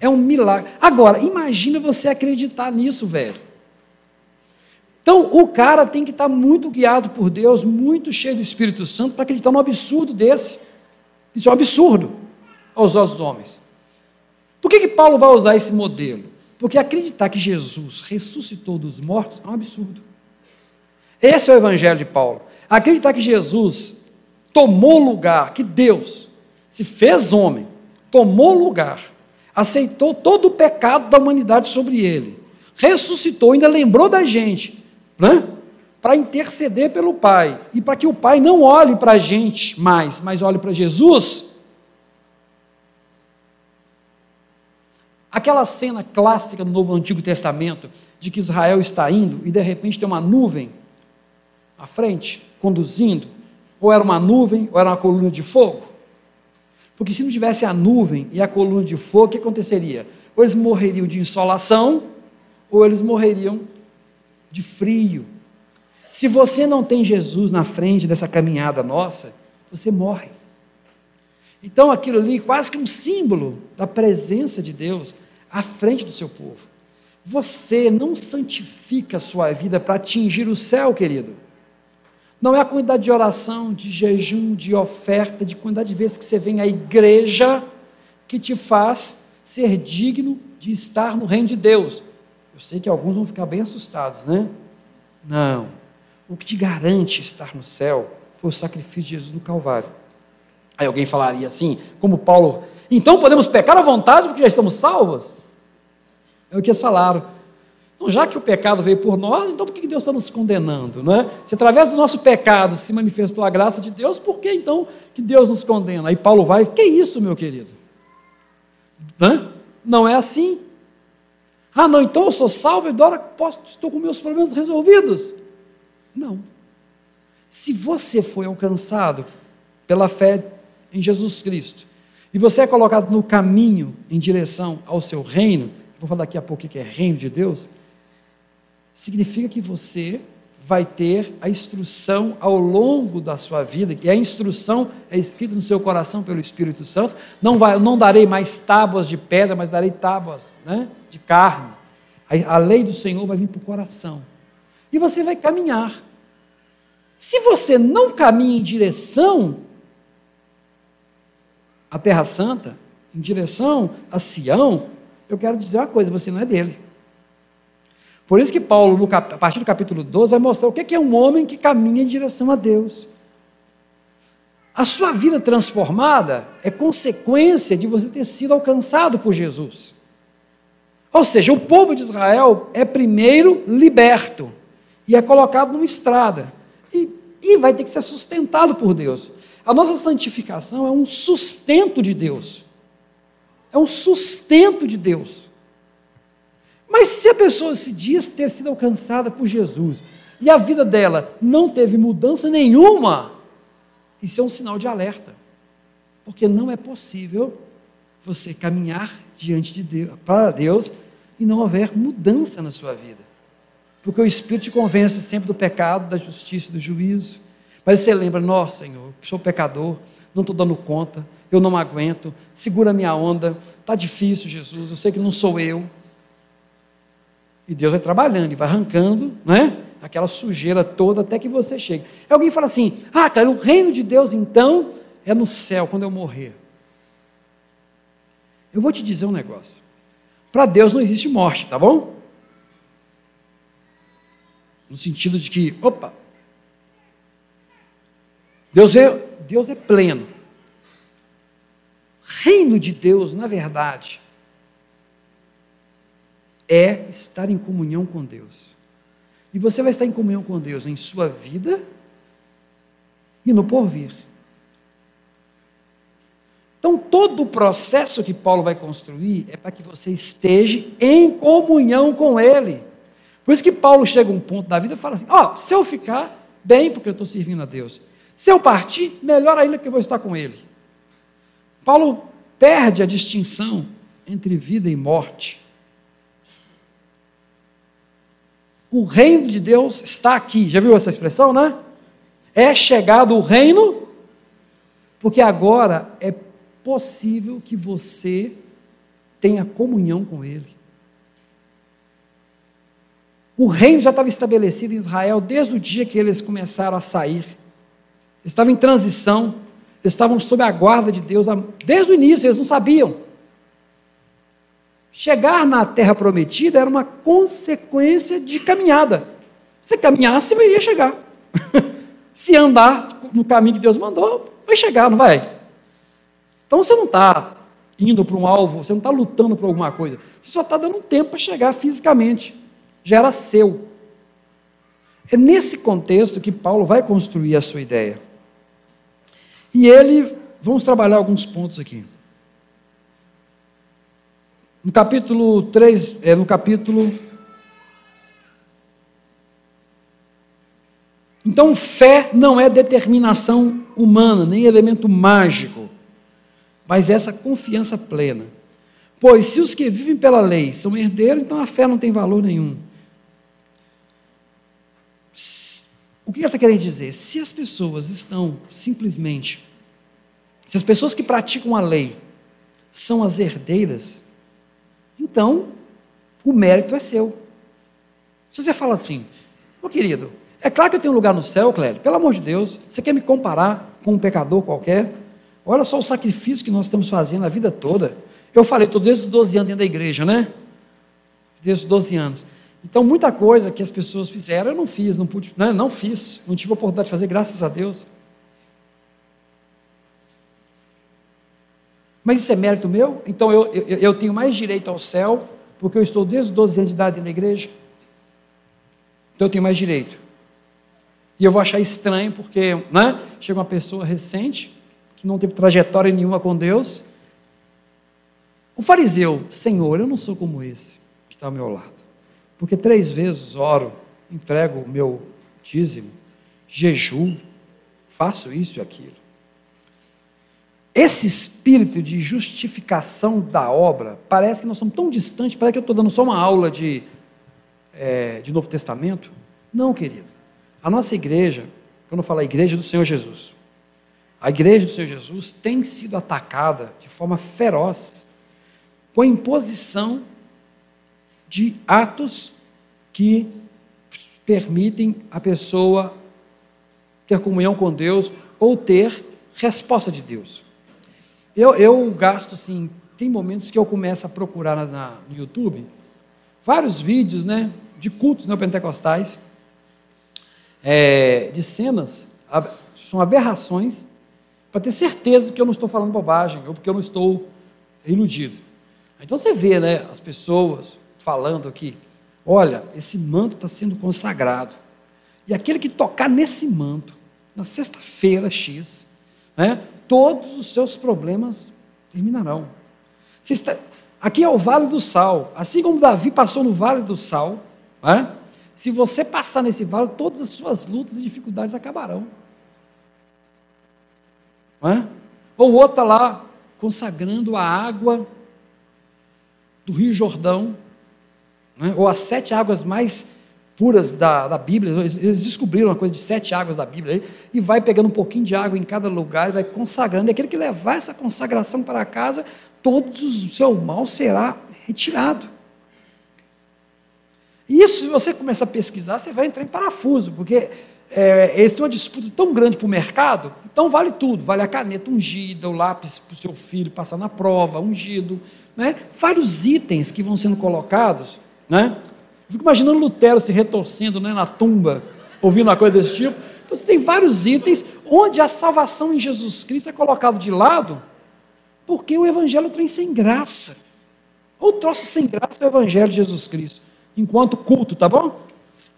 é um milagre. Agora, imagina você acreditar nisso, velho. Então, o cara tem que estar muito guiado por Deus, muito cheio do Espírito Santo, para acreditar num absurdo desse. Isso é um absurdo aos nossos homens. Por que, que Paulo vai usar esse modelo? Porque acreditar que Jesus ressuscitou dos mortos é um absurdo. Esse é o Evangelho de Paulo. Acreditar que Jesus tomou lugar, que Deus se fez homem, tomou lugar, aceitou todo o pecado da humanidade sobre ele, ressuscitou, ainda lembrou da gente, né? para interceder pelo Pai e para que o Pai não olhe para a gente mais, mas olhe para Jesus. Aquela cena clássica do Novo Antigo Testamento de que Israel está indo e de repente tem uma nuvem à frente, conduzindo, ou era uma nuvem ou era uma coluna de fogo. Porque se não tivesse a nuvem e a coluna de fogo, o que aconteceria? Ou eles morreriam de insolação, ou eles morreriam de frio. Se você não tem Jesus na frente dessa caminhada nossa, você morre. Então aquilo ali quase que um símbolo da presença de Deus à frente do seu povo. Você não santifica a sua vida para atingir o céu, querido. Não é a quantidade de oração, de jejum, de oferta, de quantidade de vezes que você vem à igreja que te faz ser digno de estar no reino de Deus. Eu sei que alguns vão ficar bem assustados, né? Não. O que te garante estar no céu foi o sacrifício de Jesus no Calvário. Aí alguém falaria assim, como Paulo, então podemos pecar à vontade porque já estamos salvos? É o que eles falaram. Então, já que o pecado veio por nós, então por que Deus está nos condenando? Não é? Se através do nosso pecado se manifestou a graça de Deus, por que então que Deus nos condena? Aí Paulo vai, que isso, meu querido? Não é assim. Ah, não, então eu sou salvo e agora posso, estou com meus problemas resolvidos. Não. Se você foi alcançado pela fé em Jesus Cristo e você é colocado no caminho em direção ao seu reino, vou falar daqui a pouco o que é reino de Deus, significa que você vai ter a instrução ao longo da sua vida, e a instrução é escrita no seu coração pelo Espírito Santo. Não, vai, não darei mais tábuas de pedra, mas darei tábuas né, de carne. A, a lei do Senhor vai vir para o coração. E você vai caminhar. Se você não caminha em direção à Terra Santa, em direção a Sião, eu quero dizer uma coisa: você não é dele. Por isso que Paulo, a partir do capítulo 12, vai mostrar o que é um homem que caminha em direção a Deus. A sua vida transformada é consequência de você ter sido alcançado por Jesus. Ou seja, o povo de Israel é primeiro liberto e é colocado numa estrada. E, e vai ter que ser sustentado por Deus. A nossa santificação é um sustento de Deus. É um sustento de Deus. Mas se a pessoa se diz ter sido alcançada por Jesus e a vida dela não teve mudança nenhuma, isso é um sinal de alerta. Porque não é possível você caminhar diante de Deus, para Deus e não houver mudança na sua vida. Porque o Espírito te convence sempre do pecado, da justiça e do juízo. Mas você lembra, nossa Senhor, sou pecador, não estou dando conta, eu não aguento, segura a minha onda, está difícil, Jesus, eu sei que não sou eu. E Deus vai trabalhando e vai arrancando, né? Aquela sujeira toda até que você chegue. Aí alguém fala assim: ah, cara, o reino de Deus então é no céu, quando eu morrer. Eu vou te dizer um negócio. Para Deus não existe morte, tá bom? No sentido de que, opa, Deus é, Deus é pleno. Reino de Deus, na verdade, é estar em comunhão com Deus. E você vai estar em comunhão com Deus em sua vida e no porvir. Então, todo o processo que Paulo vai construir é para que você esteja em comunhão com Ele. Por isso que Paulo chega a um ponto da vida e fala assim: Ó, oh, se eu ficar, bem, porque eu estou servindo a Deus. Se eu partir, melhor ainda que eu vou estar com Ele. Paulo perde a distinção entre vida e morte. O reino de Deus está aqui. Já viu essa expressão, né? É chegado o reino, porque agora é possível que você tenha comunhão com Ele. O reino já estava estabelecido em Israel desde o dia que eles começaram a sair. Estavam em transição, estavam sob a guarda de Deus desde o início, eles não sabiam. Chegar na terra prometida era uma consequência de caminhada. Se caminhasse, ia chegar. Se andar no caminho que Deus mandou, vai chegar, não vai? Então você não está indo para um alvo, você não está lutando por alguma coisa. Você só está dando tempo para chegar fisicamente. Já era seu. É nesse contexto que Paulo vai construir a sua ideia. E ele, vamos trabalhar alguns pontos aqui. No capítulo 3, é, no capítulo. Então, fé não é determinação humana, nem elemento mágico, mas essa confiança plena. Pois se os que vivem pela lei são herdeiros, então a fé não tem valor nenhum. O que ele está querendo dizer? Se as pessoas estão simplesmente, se as pessoas que praticam a lei são as herdeiras, então o mérito é seu. Se você fala assim, meu querido, é claro que eu tenho lugar no céu, Cléber, pelo amor de Deus, você quer me comparar com um pecador qualquer? Olha só o sacrifício que nós estamos fazendo a vida toda. Eu falei, estou desde os 12 anos dentro da igreja, né? Desde os 12 anos. Então, muita coisa que as pessoas fizeram, eu não fiz, não pude, né? não fiz, não tive a oportunidade de fazer, graças a Deus. Mas isso é mérito meu? Então eu, eu, eu tenho mais direito ao céu, porque eu estou desde os 12 anos de idade na igreja? Então eu tenho mais direito. E eu vou achar estranho, porque né, chega uma pessoa recente, que não teve trajetória nenhuma com Deus. O fariseu, Senhor, eu não sou como esse que está ao meu lado. Porque três vezes oro, emprego o meu dízimo, jejuo, faço isso e aquilo. Esse espírito de justificação da obra, parece que nós somos tão distantes, parece que eu estou dando só uma aula de, é, de Novo Testamento. Não, querido. A nossa igreja, quando eu falo a igreja do Senhor Jesus, a igreja do Senhor Jesus tem sido atacada de forma feroz com a imposição de atos que permitem a pessoa ter comunhão com Deus ou ter resposta de Deus. Eu, eu gasto assim, tem momentos que eu começo a procurar na, na, no YouTube vários vídeos né, de cultos neopentecostais, é, de cenas, são aberrações, para ter certeza de que eu não estou falando bobagem ou porque eu não estou iludido. Então você vê né, as pessoas falando aqui: olha, esse manto está sendo consagrado. E aquele que tocar nesse manto, na sexta-feira X, né, todos os seus problemas terminarão. Está... Aqui é o Vale do Sal. Assim como Davi passou no Vale do Sal, né, se você passar nesse vale, todas as suas lutas e dificuldades acabarão. É? Ou outra lá, consagrando a água do Rio Jordão, né? ou as sete águas mais puras da, da Bíblia. Eles descobriram uma coisa de sete águas da Bíblia aí, e vai pegando um pouquinho de água em cada lugar e vai consagrando. E aquele que levar essa consagração para casa, todo o seu mal será retirado. E isso, se você começar a pesquisar, você vai entrar em parafuso, porque é, eles têm uma disputa tão grande para o mercado, então vale tudo, vale a caneta ungida, o lápis para o seu filho passar na prova, ungido, né? vários itens que vão sendo colocados. Né? Fico imaginando Lutero se retorcendo né, na tumba, ouvindo uma coisa desse tipo. Então você tem vários itens onde a salvação em Jesus Cristo é colocado de lado, porque o evangelho tem sem graça. Ou troço sem graça é o evangelho de Jesus Cristo enquanto culto, tá bom?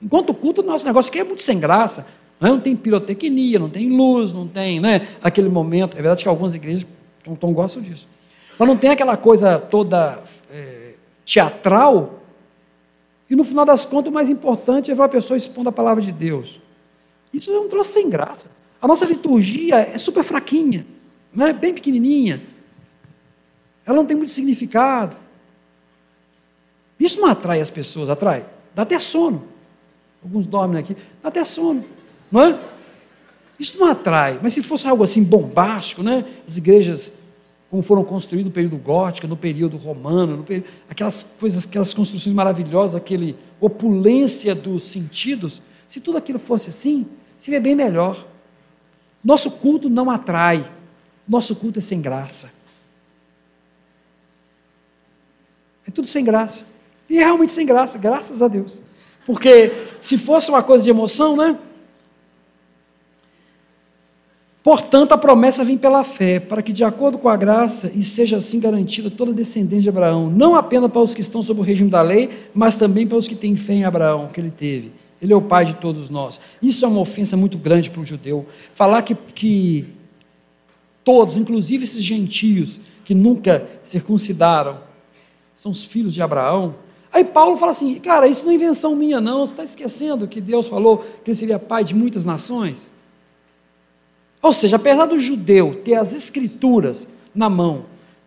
Enquanto culto, nosso negócio aqui é muito sem graça. Não, é? tem pirotecnia, não tem luz, não tem né, aquele momento. É verdade que algumas igrejas não, não gostam disso. Mas não tem aquela coisa toda é, teatral. E no final das contas, o mais importante é ver a pessoa expondo a palavra de Deus. Isso é um troço sem graça. A nossa liturgia é super fraquinha, né? bem pequenininha. Ela não tem muito significado. Isso não atrai as pessoas, atrai? Dá até sono. Alguns dormem aqui, dá até sono, não é? Isso não atrai, mas se fosse algo assim bombástico, né? As igrejas como foram construídas no período gótico, no período romano, no período, aquelas coisas, aquelas construções maravilhosas, aquele opulência dos sentidos, se tudo aquilo fosse assim, seria bem melhor. Nosso culto não atrai, nosso culto é sem graça. É tudo sem graça. E é realmente sem graça, graças a Deus. Porque se fosse uma coisa de emoção, né? Portanto, a promessa vem pela fé, para que, de acordo com a graça, e seja assim garantida toda descendência de Abraão, não apenas para os que estão sob o regime da lei, mas também para os que têm fé em Abraão, que ele teve. Ele é o pai de todos nós. Isso é uma ofensa muito grande para o judeu. Falar que, que todos, inclusive esses gentios que nunca circuncidaram, são os filhos de Abraão, Aí Paulo fala assim: cara, isso não é invenção minha, não. Você está esquecendo que Deus falou que ele seria pai de muitas nações? Ou seja, apesar do judeu ter as escrituras na mão,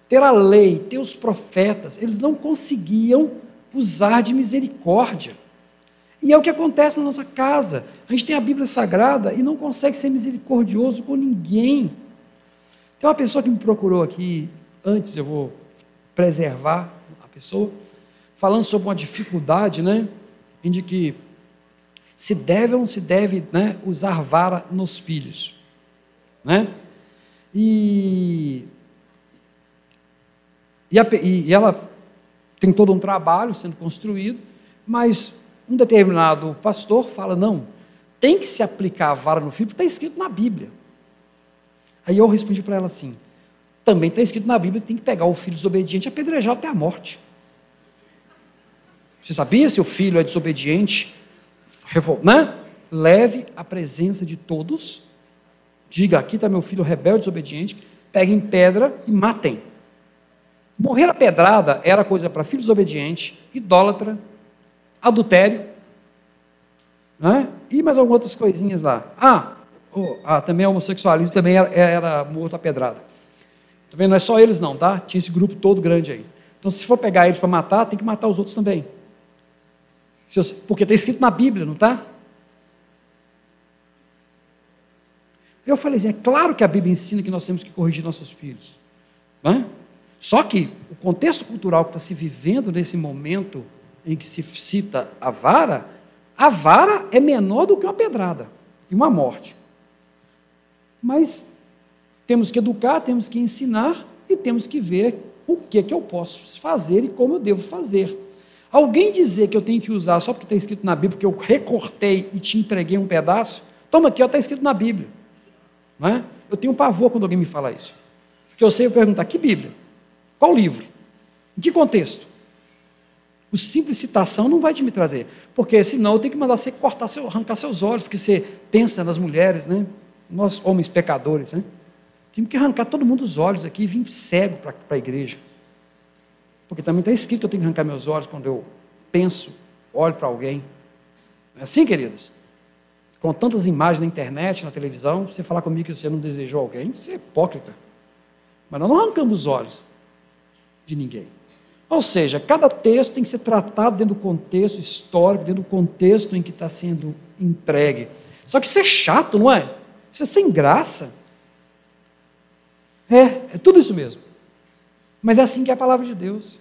ter a lei, ter os profetas, eles não conseguiam usar de misericórdia. E é o que acontece na nossa casa. A gente tem a Bíblia Sagrada e não consegue ser misericordioso com ninguém. Tem uma pessoa que me procurou aqui, antes eu vou preservar a pessoa falando sobre uma dificuldade, né, de que se deve ou não se deve né, usar vara nos filhos. Né? E, e, a, e ela tem todo um trabalho sendo construído, mas um determinado pastor fala: não, tem que se aplicar a vara no filho, porque está escrito na Bíblia. Aí eu respondi para ela assim: também está escrito na Bíblia que tem que pegar o filho desobediente e apedrejar até a morte. Você sabia se o filho é desobediente? Né? Leve a presença de todos. Diga: aqui está meu filho rebelde, desobediente. Peguem pedra e matem. Morrer a pedrada era coisa para filho desobediente, idólatra, adultério. Né? E mais algumas outras coisinhas lá. Ah, oh, ah também homossexualismo também era, era morto a pedrada. Também não é só eles não, tá? Tinha esse grupo todo grande aí. Então, se for pegar eles para matar, tem que matar os outros também. Porque está escrito na Bíblia, não está? Eu falei assim: é claro que a Bíblia ensina que nós temos que corrigir nossos filhos. É? Só que o contexto cultural que está se vivendo nesse momento em que se cita a vara, a vara é menor do que uma pedrada e uma morte. Mas temos que educar, temos que ensinar e temos que ver o que, que eu posso fazer e como eu devo fazer. Alguém dizer que eu tenho que usar só porque está escrito na Bíblia, porque eu recortei e te entreguei um pedaço, toma aqui, está escrito na Bíblia. Não é? Eu tenho pavor quando alguém me fala isso. Porque eu sei eu perguntar, que Bíblia? Qual livro? Em que contexto? O simples citação não vai te me trazer, porque senão eu tenho que mandar você cortar seu, arrancar seus olhos, porque você pensa nas mulheres, né? Nós homens pecadores, né? Temos que arrancar todo mundo os olhos aqui e vir cego para a igreja. Porque também está escrito que eu tenho que arrancar meus olhos quando eu penso, olho para alguém. Não é assim, queridos? Com tantas imagens na internet, na televisão, você falar comigo que você não desejou alguém, você é hipócrita. Mas nós não arrancamos os olhos de ninguém. Ou seja, cada texto tem que ser tratado dentro do contexto histórico, dentro do contexto em que está sendo entregue. Só que isso é chato, não é? Isso é sem graça. É, é tudo isso mesmo. Mas é assim que é a palavra de Deus.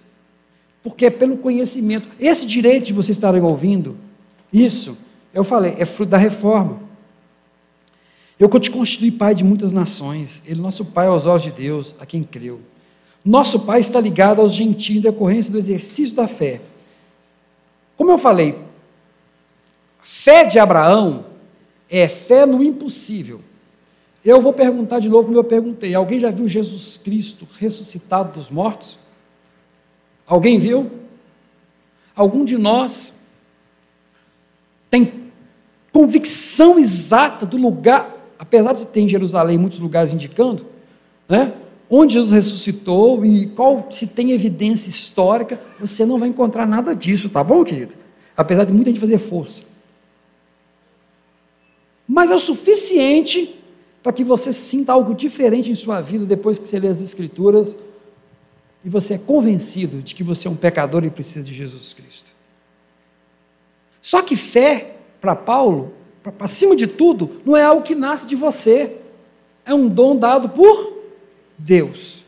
Porque é pelo conhecimento. Esse direito de vocês estarem ouvindo, isso, eu falei, é fruto da reforma. Eu te constituí pai de muitas nações. Ele, nosso pai, aos olhos de Deus, a quem creu. Nosso pai está ligado aos gentios em decorrência do exercício da fé. Como eu falei, fé de Abraão é fé no impossível. Eu vou perguntar de novo como eu perguntei: alguém já viu Jesus Cristo ressuscitado dos mortos? Alguém viu? Algum de nós tem convicção exata do lugar, apesar de ter em Jerusalém muitos lugares indicando, né? Onde Jesus ressuscitou e qual se tem evidência histórica, você não vai encontrar nada disso, tá bom, querido? Apesar de muita gente fazer força. Mas é o suficiente para que você sinta algo diferente em sua vida depois que você lê as Escrituras e você é convencido de que você é um pecador e precisa de Jesus Cristo. Só que fé, para Paulo, acima de tudo, não é algo que nasce de você, é um dom dado por Deus.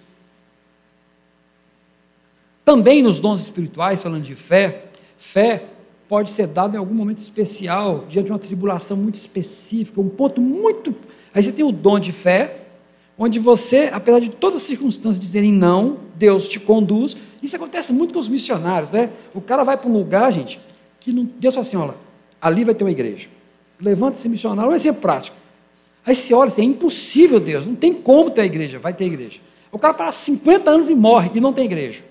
Também nos dons espirituais, falando de fé, fé pode ser dada em algum momento especial, diante de uma tribulação muito específica, um ponto muito Aí você tem o dom de fé, onde você, apesar de todas as circunstâncias dizerem não, Deus te conduz. Isso acontece muito com os missionários, né? O cara vai para um lugar, gente, que não, Deus fala assim: olha, ali vai ter uma igreja. Levanta esse missionário, um exemplo prático. Aí você olha assim: é impossível, Deus, não tem como ter igreja, vai ter igreja. O cara passa 50 anos e morre e não tem igreja.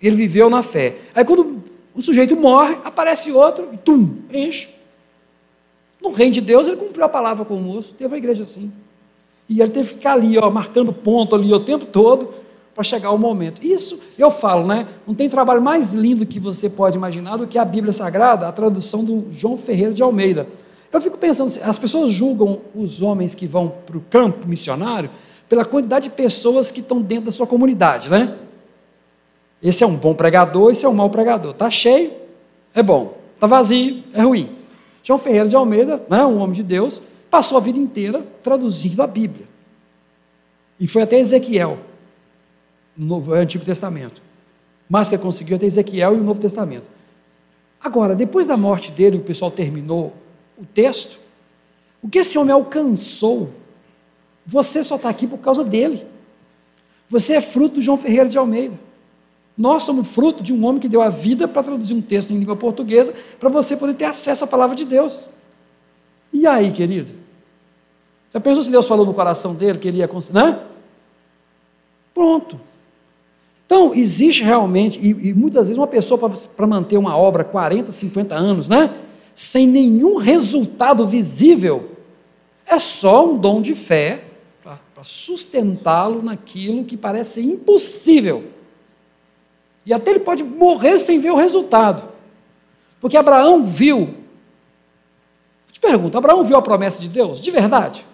Ele viveu na fé. Aí quando o sujeito morre, aparece outro e tum, enche. No reino de Deus, ele cumpriu a palavra com o moço, teve a igreja assim. E ele teve que ficar ali, ó, marcando ponto ali o tempo todo, para chegar o momento. Isso, eu falo, né? Não tem trabalho mais lindo que você pode imaginar do que a Bíblia Sagrada, a tradução do João Ferreira de Almeida. Eu fico pensando, as pessoas julgam os homens que vão para o campo missionário pela quantidade de pessoas que estão dentro da sua comunidade, né? Esse é um bom pregador, esse é um mau pregador. Está cheio, é bom. Está vazio, é ruim. João Ferreira de Almeida, né, um homem de Deus, passou a vida inteira traduzindo a Bíblia. E foi até Ezequiel, no Novo, Antigo Testamento. Você conseguiu até Ezequiel e o Novo Testamento. Agora, depois da morte dele, o pessoal terminou o texto. O que esse homem alcançou, você só está aqui por causa dele. Você é fruto do João Ferreira de Almeida. Nós somos fruto de um homem que deu a vida para traduzir um texto em língua portuguesa, para você poder ter acesso à palavra de Deus. E aí, querido? Já pensou se Deus falou no coração dele que ele ia conseguir? Né? Pronto. Então, existe realmente, e, e muitas vezes uma pessoa para manter uma obra 40, 50 anos, né? Sem nenhum resultado visível, é só um dom de fé para sustentá-lo naquilo que parece impossível. E até ele pode morrer sem ver o resultado. Porque Abraão viu. Te pergunto, Abraão viu a promessa de Deus? De verdade?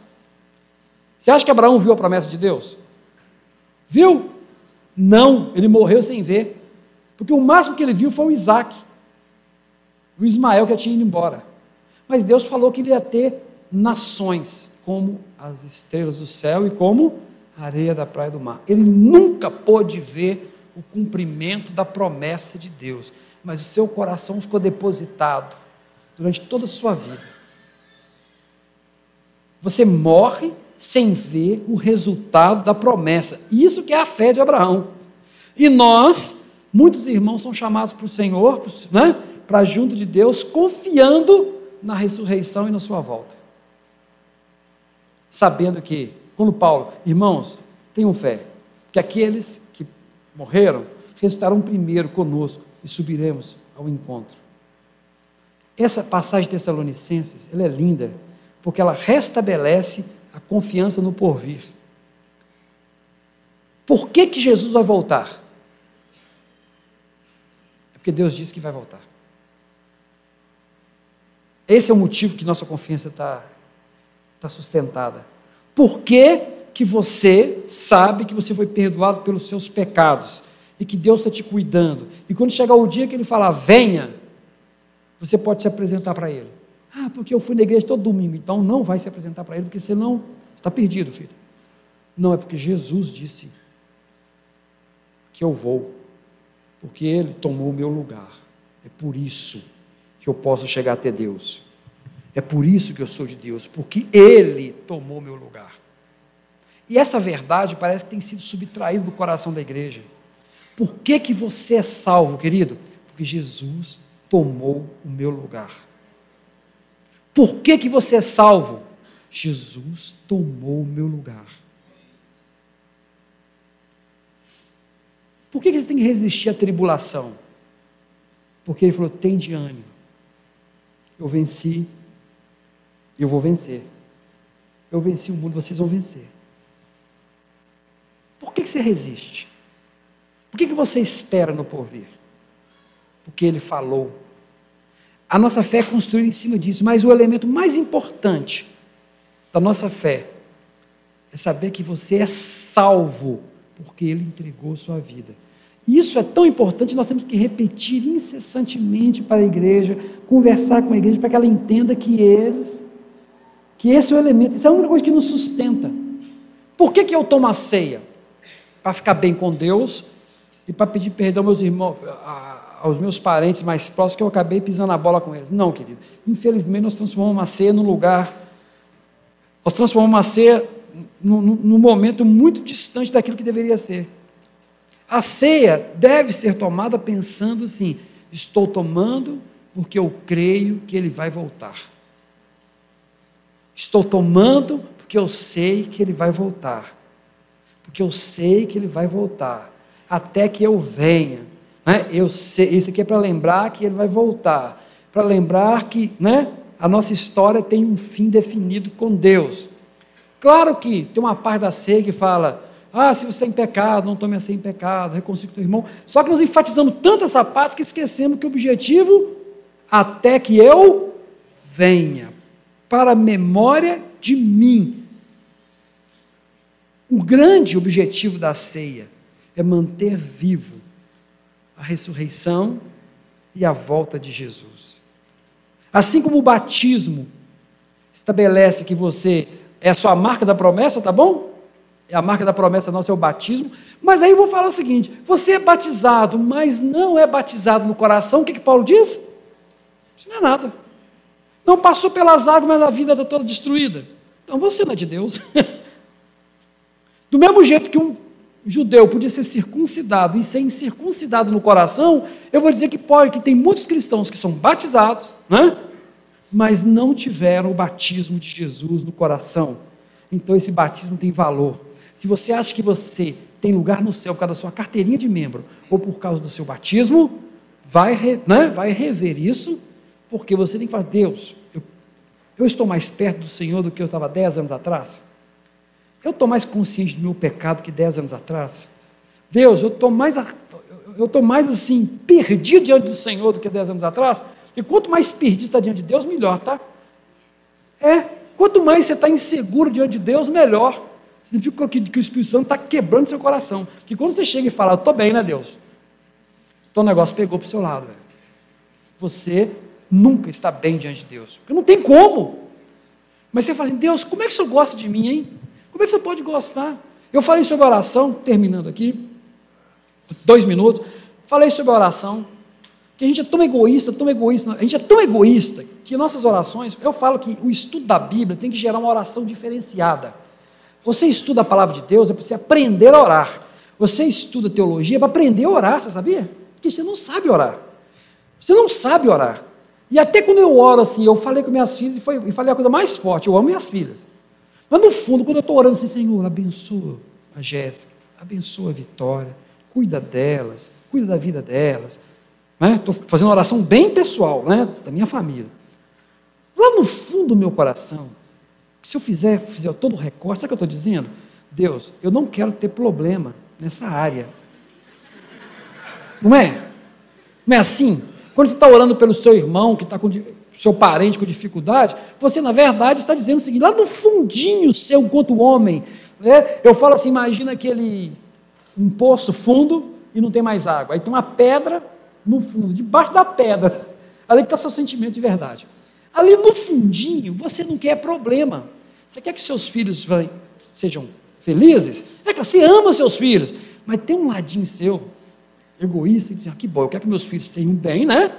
Você acha que Abraão viu a promessa de Deus? Viu? Não, ele morreu sem ver. Porque o máximo que ele viu foi o Isaac. O Ismael que tinha ido embora. Mas Deus falou que ele ia ter nações, como as estrelas do céu e como a areia da praia do mar. Ele nunca pôde ver o cumprimento da promessa de Deus, mas o seu coração ficou depositado durante toda a sua vida. Você morre sem ver o resultado da promessa. Isso que é a fé de Abraão. E nós, muitos irmãos são chamados para o Senhor, né, para junto de Deus, confiando na ressurreição e na sua volta. Sabendo que, quando Paulo, irmãos, tenham fé, que aqueles morreram, ressuscitarão primeiro conosco e subiremos ao encontro. Essa passagem de Tessalonicenses, ela é linda, porque ela restabelece a confiança no porvir. Por que, que Jesus vai voltar? É porque Deus disse que vai voltar. Esse é o motivo que nossa confiança está tá sustentada. Por que, que você sabe que você foi perdoado pelos seus pecados e que Deus está te cuidando? E quando chegar o dia que Ele falar, venha, você pode se apresentar para Ele. Ah, porque eu fui na igreja todo domingo, então não vai se apresentar para Ele, porque senão está perdido, filho. Não, é porque Jesus disse que eu vou, porque Ele tomou o meu lugar. É por isso que eu posso chegar até Deus. É por isso que eu sou de Deus, porque Ele tomou meu lugar. E essa verdade parece que tem sido subtraída do coração da igreja. Por que, que você é salvo, querido? Porque Jesus tomou o meu lugar. Por que, que você é salvo? Jesus tomou o meu lugar. Por que, que você tem que resistir à tribulação? Porque ele falou: tem de ânimo eu venci, eu vou vencer. Eu venci o mundo, vocês vão vencer. Por que, você resiste? Por que, que você espera no porvir? Porque ele falou. A nossa fé é construída em cima disso, mas o elemento mais importante da nossa fé é saber que você é salvo, porque ele entregou sua vida. Isso é tão importante, nós temos que repetir incessantemente para a igreja, conversar com a igreja, para que ela entenda que eles, que esse é o elemento, isso é a única coisa que nos sustenta. Por que, que eu tomo a ceia? Para ficar bem com Deus e para pedir perdão aos meus irmãos, aos meus parentes mais próximos, que eu acabei pisando a bola com eles. Não, querido. Infelizmente, nós transformamos uma ceia num lugar, nós transformamos uma ceia num momento muito distante daquilo que deveria ser. A ceia deve ser tomada pensando assim: estou tomando porque eu creio que ele vai voltar. Estou tomando porque eu sei que ele vai voltar. Porque eu sei que ele vai voltar. Até que eu venha. Né? Eu sei, isso aqui é para lembrar que ele vai voltar. Para lembrar que né, a nossa história tem um fim definido com Deus. Claro que tem uma parte da ceia que fala ah, se você é em pecado, não tome assim em pecado, reconcilie teu irmão. Só que nós enfatizamos tanto essa parte que esquecemos que o objetivo, até que eu venha, para a memória de mim. O grande objetivo da ceia é manter vivo a ressurreição e a volta de Jesus. Assim como o batismo estabelece que você é a sua marca da promessa, tá bom? É a marca da promessa nossa é o batismo. Mas aí eu vou falar o seguinte: você é batizado, mas não é batizado no coração, o que, que Paulo diz? Isso não é nada. Não passou pelas águas, mas a vida está toda destruída. Então você não é de Deus. Do mesmo jeito que um judeu podia ser circuncidado e ser incircuncidado no coração, eu vou dizer que pode, que tem muitos cristãos que são batizados, né? mas não tiveram o batismo de Jesus no coração. Então esse batismo tem valor. Se você acha que você tem lugar no céu por causa da sua carteirinha de membro ou por causa do seu batismo, vai, né, vai rever isso, porque você tem que falar, Deus, eu, eu estou mais perto do Senhor do que eu estava dez anos atrás? Eu estou mais consciente do meu pecado que dez anos atrás? Deus, eu estou mais, eu estou mais assim, perdido diante do Senhor do que dez anos atrás? E quanto mais perdido está diante de Deus, melhor, tá? É, quanto mais você está inseguro diante de Deus, melhor significa que, que o Espírito Santo está quebrando seu coração. Porque quando você chega e fala, eu estou bem, né, Deus? Então o negócio pegou para o seu lado. Velho. Você nunca está bem diante de Deus. Porque não tem como. Mas você fala assim, Deus, como é que o Senhor gosta de mim, hein? Como é que você pode gostar? Eu falei sobre oração, terminando aqui, dois minutos. Falei sobre oração, que a gente é tão egoísta, tão egoísta, a gente é tão egoísta que nossas orações, eu falo que o estudo da Bíblia tem que gerar uma oração diferenciada. Você estuda a palavra de Deus é para você aprender a orar. Você estuda teologia é para aprender a orar, você sabia? Porque você não sabe orar. Você não sabe orar. E até quando eu oro assim, eu falei com minhas filhas e, foi, e falei a coisa mais forte, eu amo minhas filhas. Mas no fundo, quando eu estou orando assim, Senhor, abençoa a Jéssica, abençoa a Vitória, cuida delas, cuida da vida delas. Estou né? fazendo uma oração bem pessoal, né? da minha família. Lá no fundo do meu coração, se eu fizer, fizer todo o recorte, sabe o que eu estou dizendo? Deus, eu não quero ter problema nessa área. Não é? Não é assim? Quando você está orando pelo seu irmão, que está com seu parente com dificuldade, você, na verdade, está dizendo o seguinte: lá no fundinho seu, enquanto homem, né, eu falo assim: imagina aquele um poço fundo e não tem mais água. Aí tem uma pedra no fundo, debaixo da pedra. Ali está seu sentimento de verdade. Ali no fundinho, você não quer problema. Você quer que seus filhos sejam felizes? É que você ama seus filhos. Mas tem um ladinho seu, egoísta, e diz ah, que bom, eu quero que meus filhos tenham bem, né?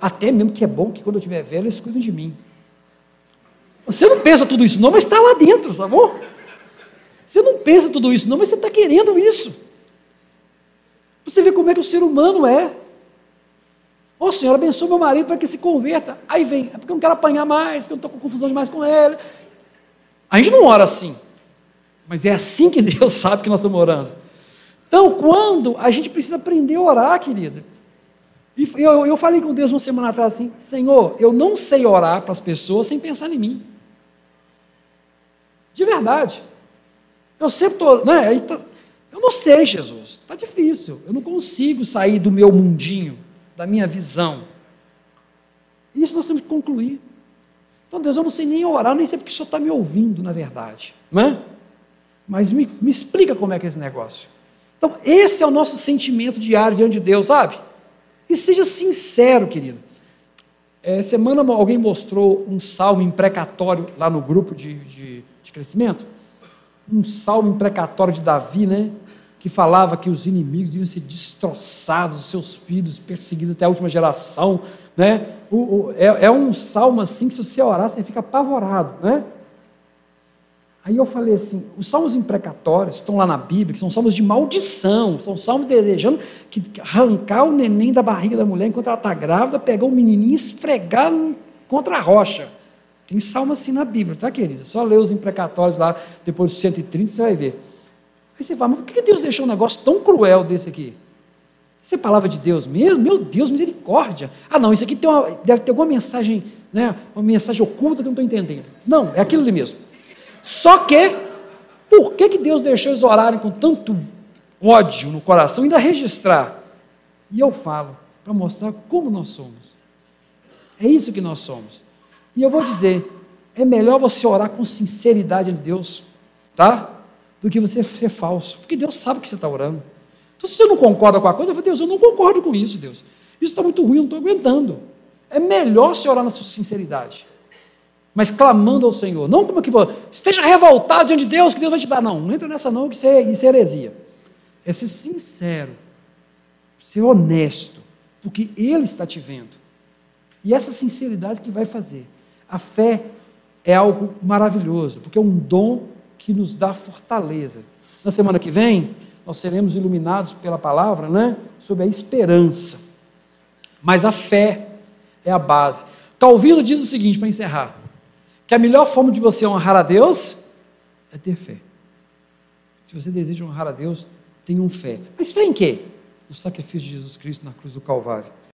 Até mesmo que é bom que quando eu estiver velho, eles cuidem de mim. Você não pensa tudo isso não, mas está lá dentro, tá bom? Você não pensa tudo isso não, mas você está querendo isso. Você vê como é que o ser humano é. Ô oh, Senhor, abençoa meu marido para que se converta. Aí vem, é porque eu não quero apanhar mais, porque eu estou com confusão demais com ele. A gente não ora assim. Mas é assim que Deus sabe que nós estamos orando. Então, quando a gente precisa aprender a orar, querida. E eu, eu falei com Deus uma semana atrás assim: Senhor, eu não sei orar para as pessoas sem pensar em mim. De verdade. Eu sempre estou. Né, tá, eu não sei, Jesus. Está difícil. Eu não consigo sair do meu mundinho, da minha visão. Isso nós temos que concluir. Então, Deus, eu não sei nem orar, nem sei porque o Senhor está me ouvindo, na verdade. Não é? Mas me, me explica como é que é esse negócio. Então, esse é o nosso sentimento diário diante de Deus, sabe? E seja sincero, querido. É, semana alguém mostrou um salmo imprecatório lá no grupo de, de, de crescimento. Um salmo imprecatório de Davi, né? Que falava que os inimigos iam ser destroçados, os seus filhos perseguidos até a última geração, né? O, o, é, é um salmo assim que se você orar, você fica apavorado, né? Aí eu falei assim: os salmos imprecatórios estão lá na Bíblia, que são salmos de maldição, são salmos desejando que arrancar o neném da barriga da mulher enquanto ela está grávida, pegar o menininho e esfregar contra a rocha. Tem salmo assim na Bíblia, tá, querido? Só ler os imprecatórios lá, depois dos 130, você vai ver. Aí você fala, mas por que Deus deixou um negócio tão cruel desse aqui? Isso é palavra de Deus mesmo? Meu Deus, misericórdia. Ah, não, isso aqui uma, deve ter alguma mensagem, né, uma mensagem oculta que eu não estou entendendo. Não, é aquilo ali mesmo. Só que, por que, que Deus deixou eles orarem com tanto ódio no coração, ainda registrar? E eu falo, para mostrar como nós somos. É isso que nós somos. E eu vou dizer, é melhor você orar com sinceridade em Deus, tá? Do que você ser falso. Porque Deus sabe que você está orando. Então, se você não concorda com a coisa, eu falo, Deus, eu não concordo com isso, Deus. Isso está muito ruim, eu não estou aguentando. É melhor você orar na sua sinceridade mas clamando ao Senhor. Não como que esteja revoltado diante de Deus, que Deus vai te dar. Não, não entra nessa não, que isso é, isso é heresia. É ser sincero, ser honesto, porque Ele está te vendo. E essa sinceridade que vai fazer. A fé é algo maravilhoso, porque é um dom que nos dá fortaleza. Na semana que vem, nós seremos iluminados pela palavra, né? Sobre a esperança. Mas a fé é a base. Calvino diz o seguinte, para encerrar: que a melhor forma de você honrar a Deus é ter fé. Se você deseja honrar a Deus, tenha fé. Mas fé em quê? No sacrifício de Jesus Cristo na cruz do Calvário.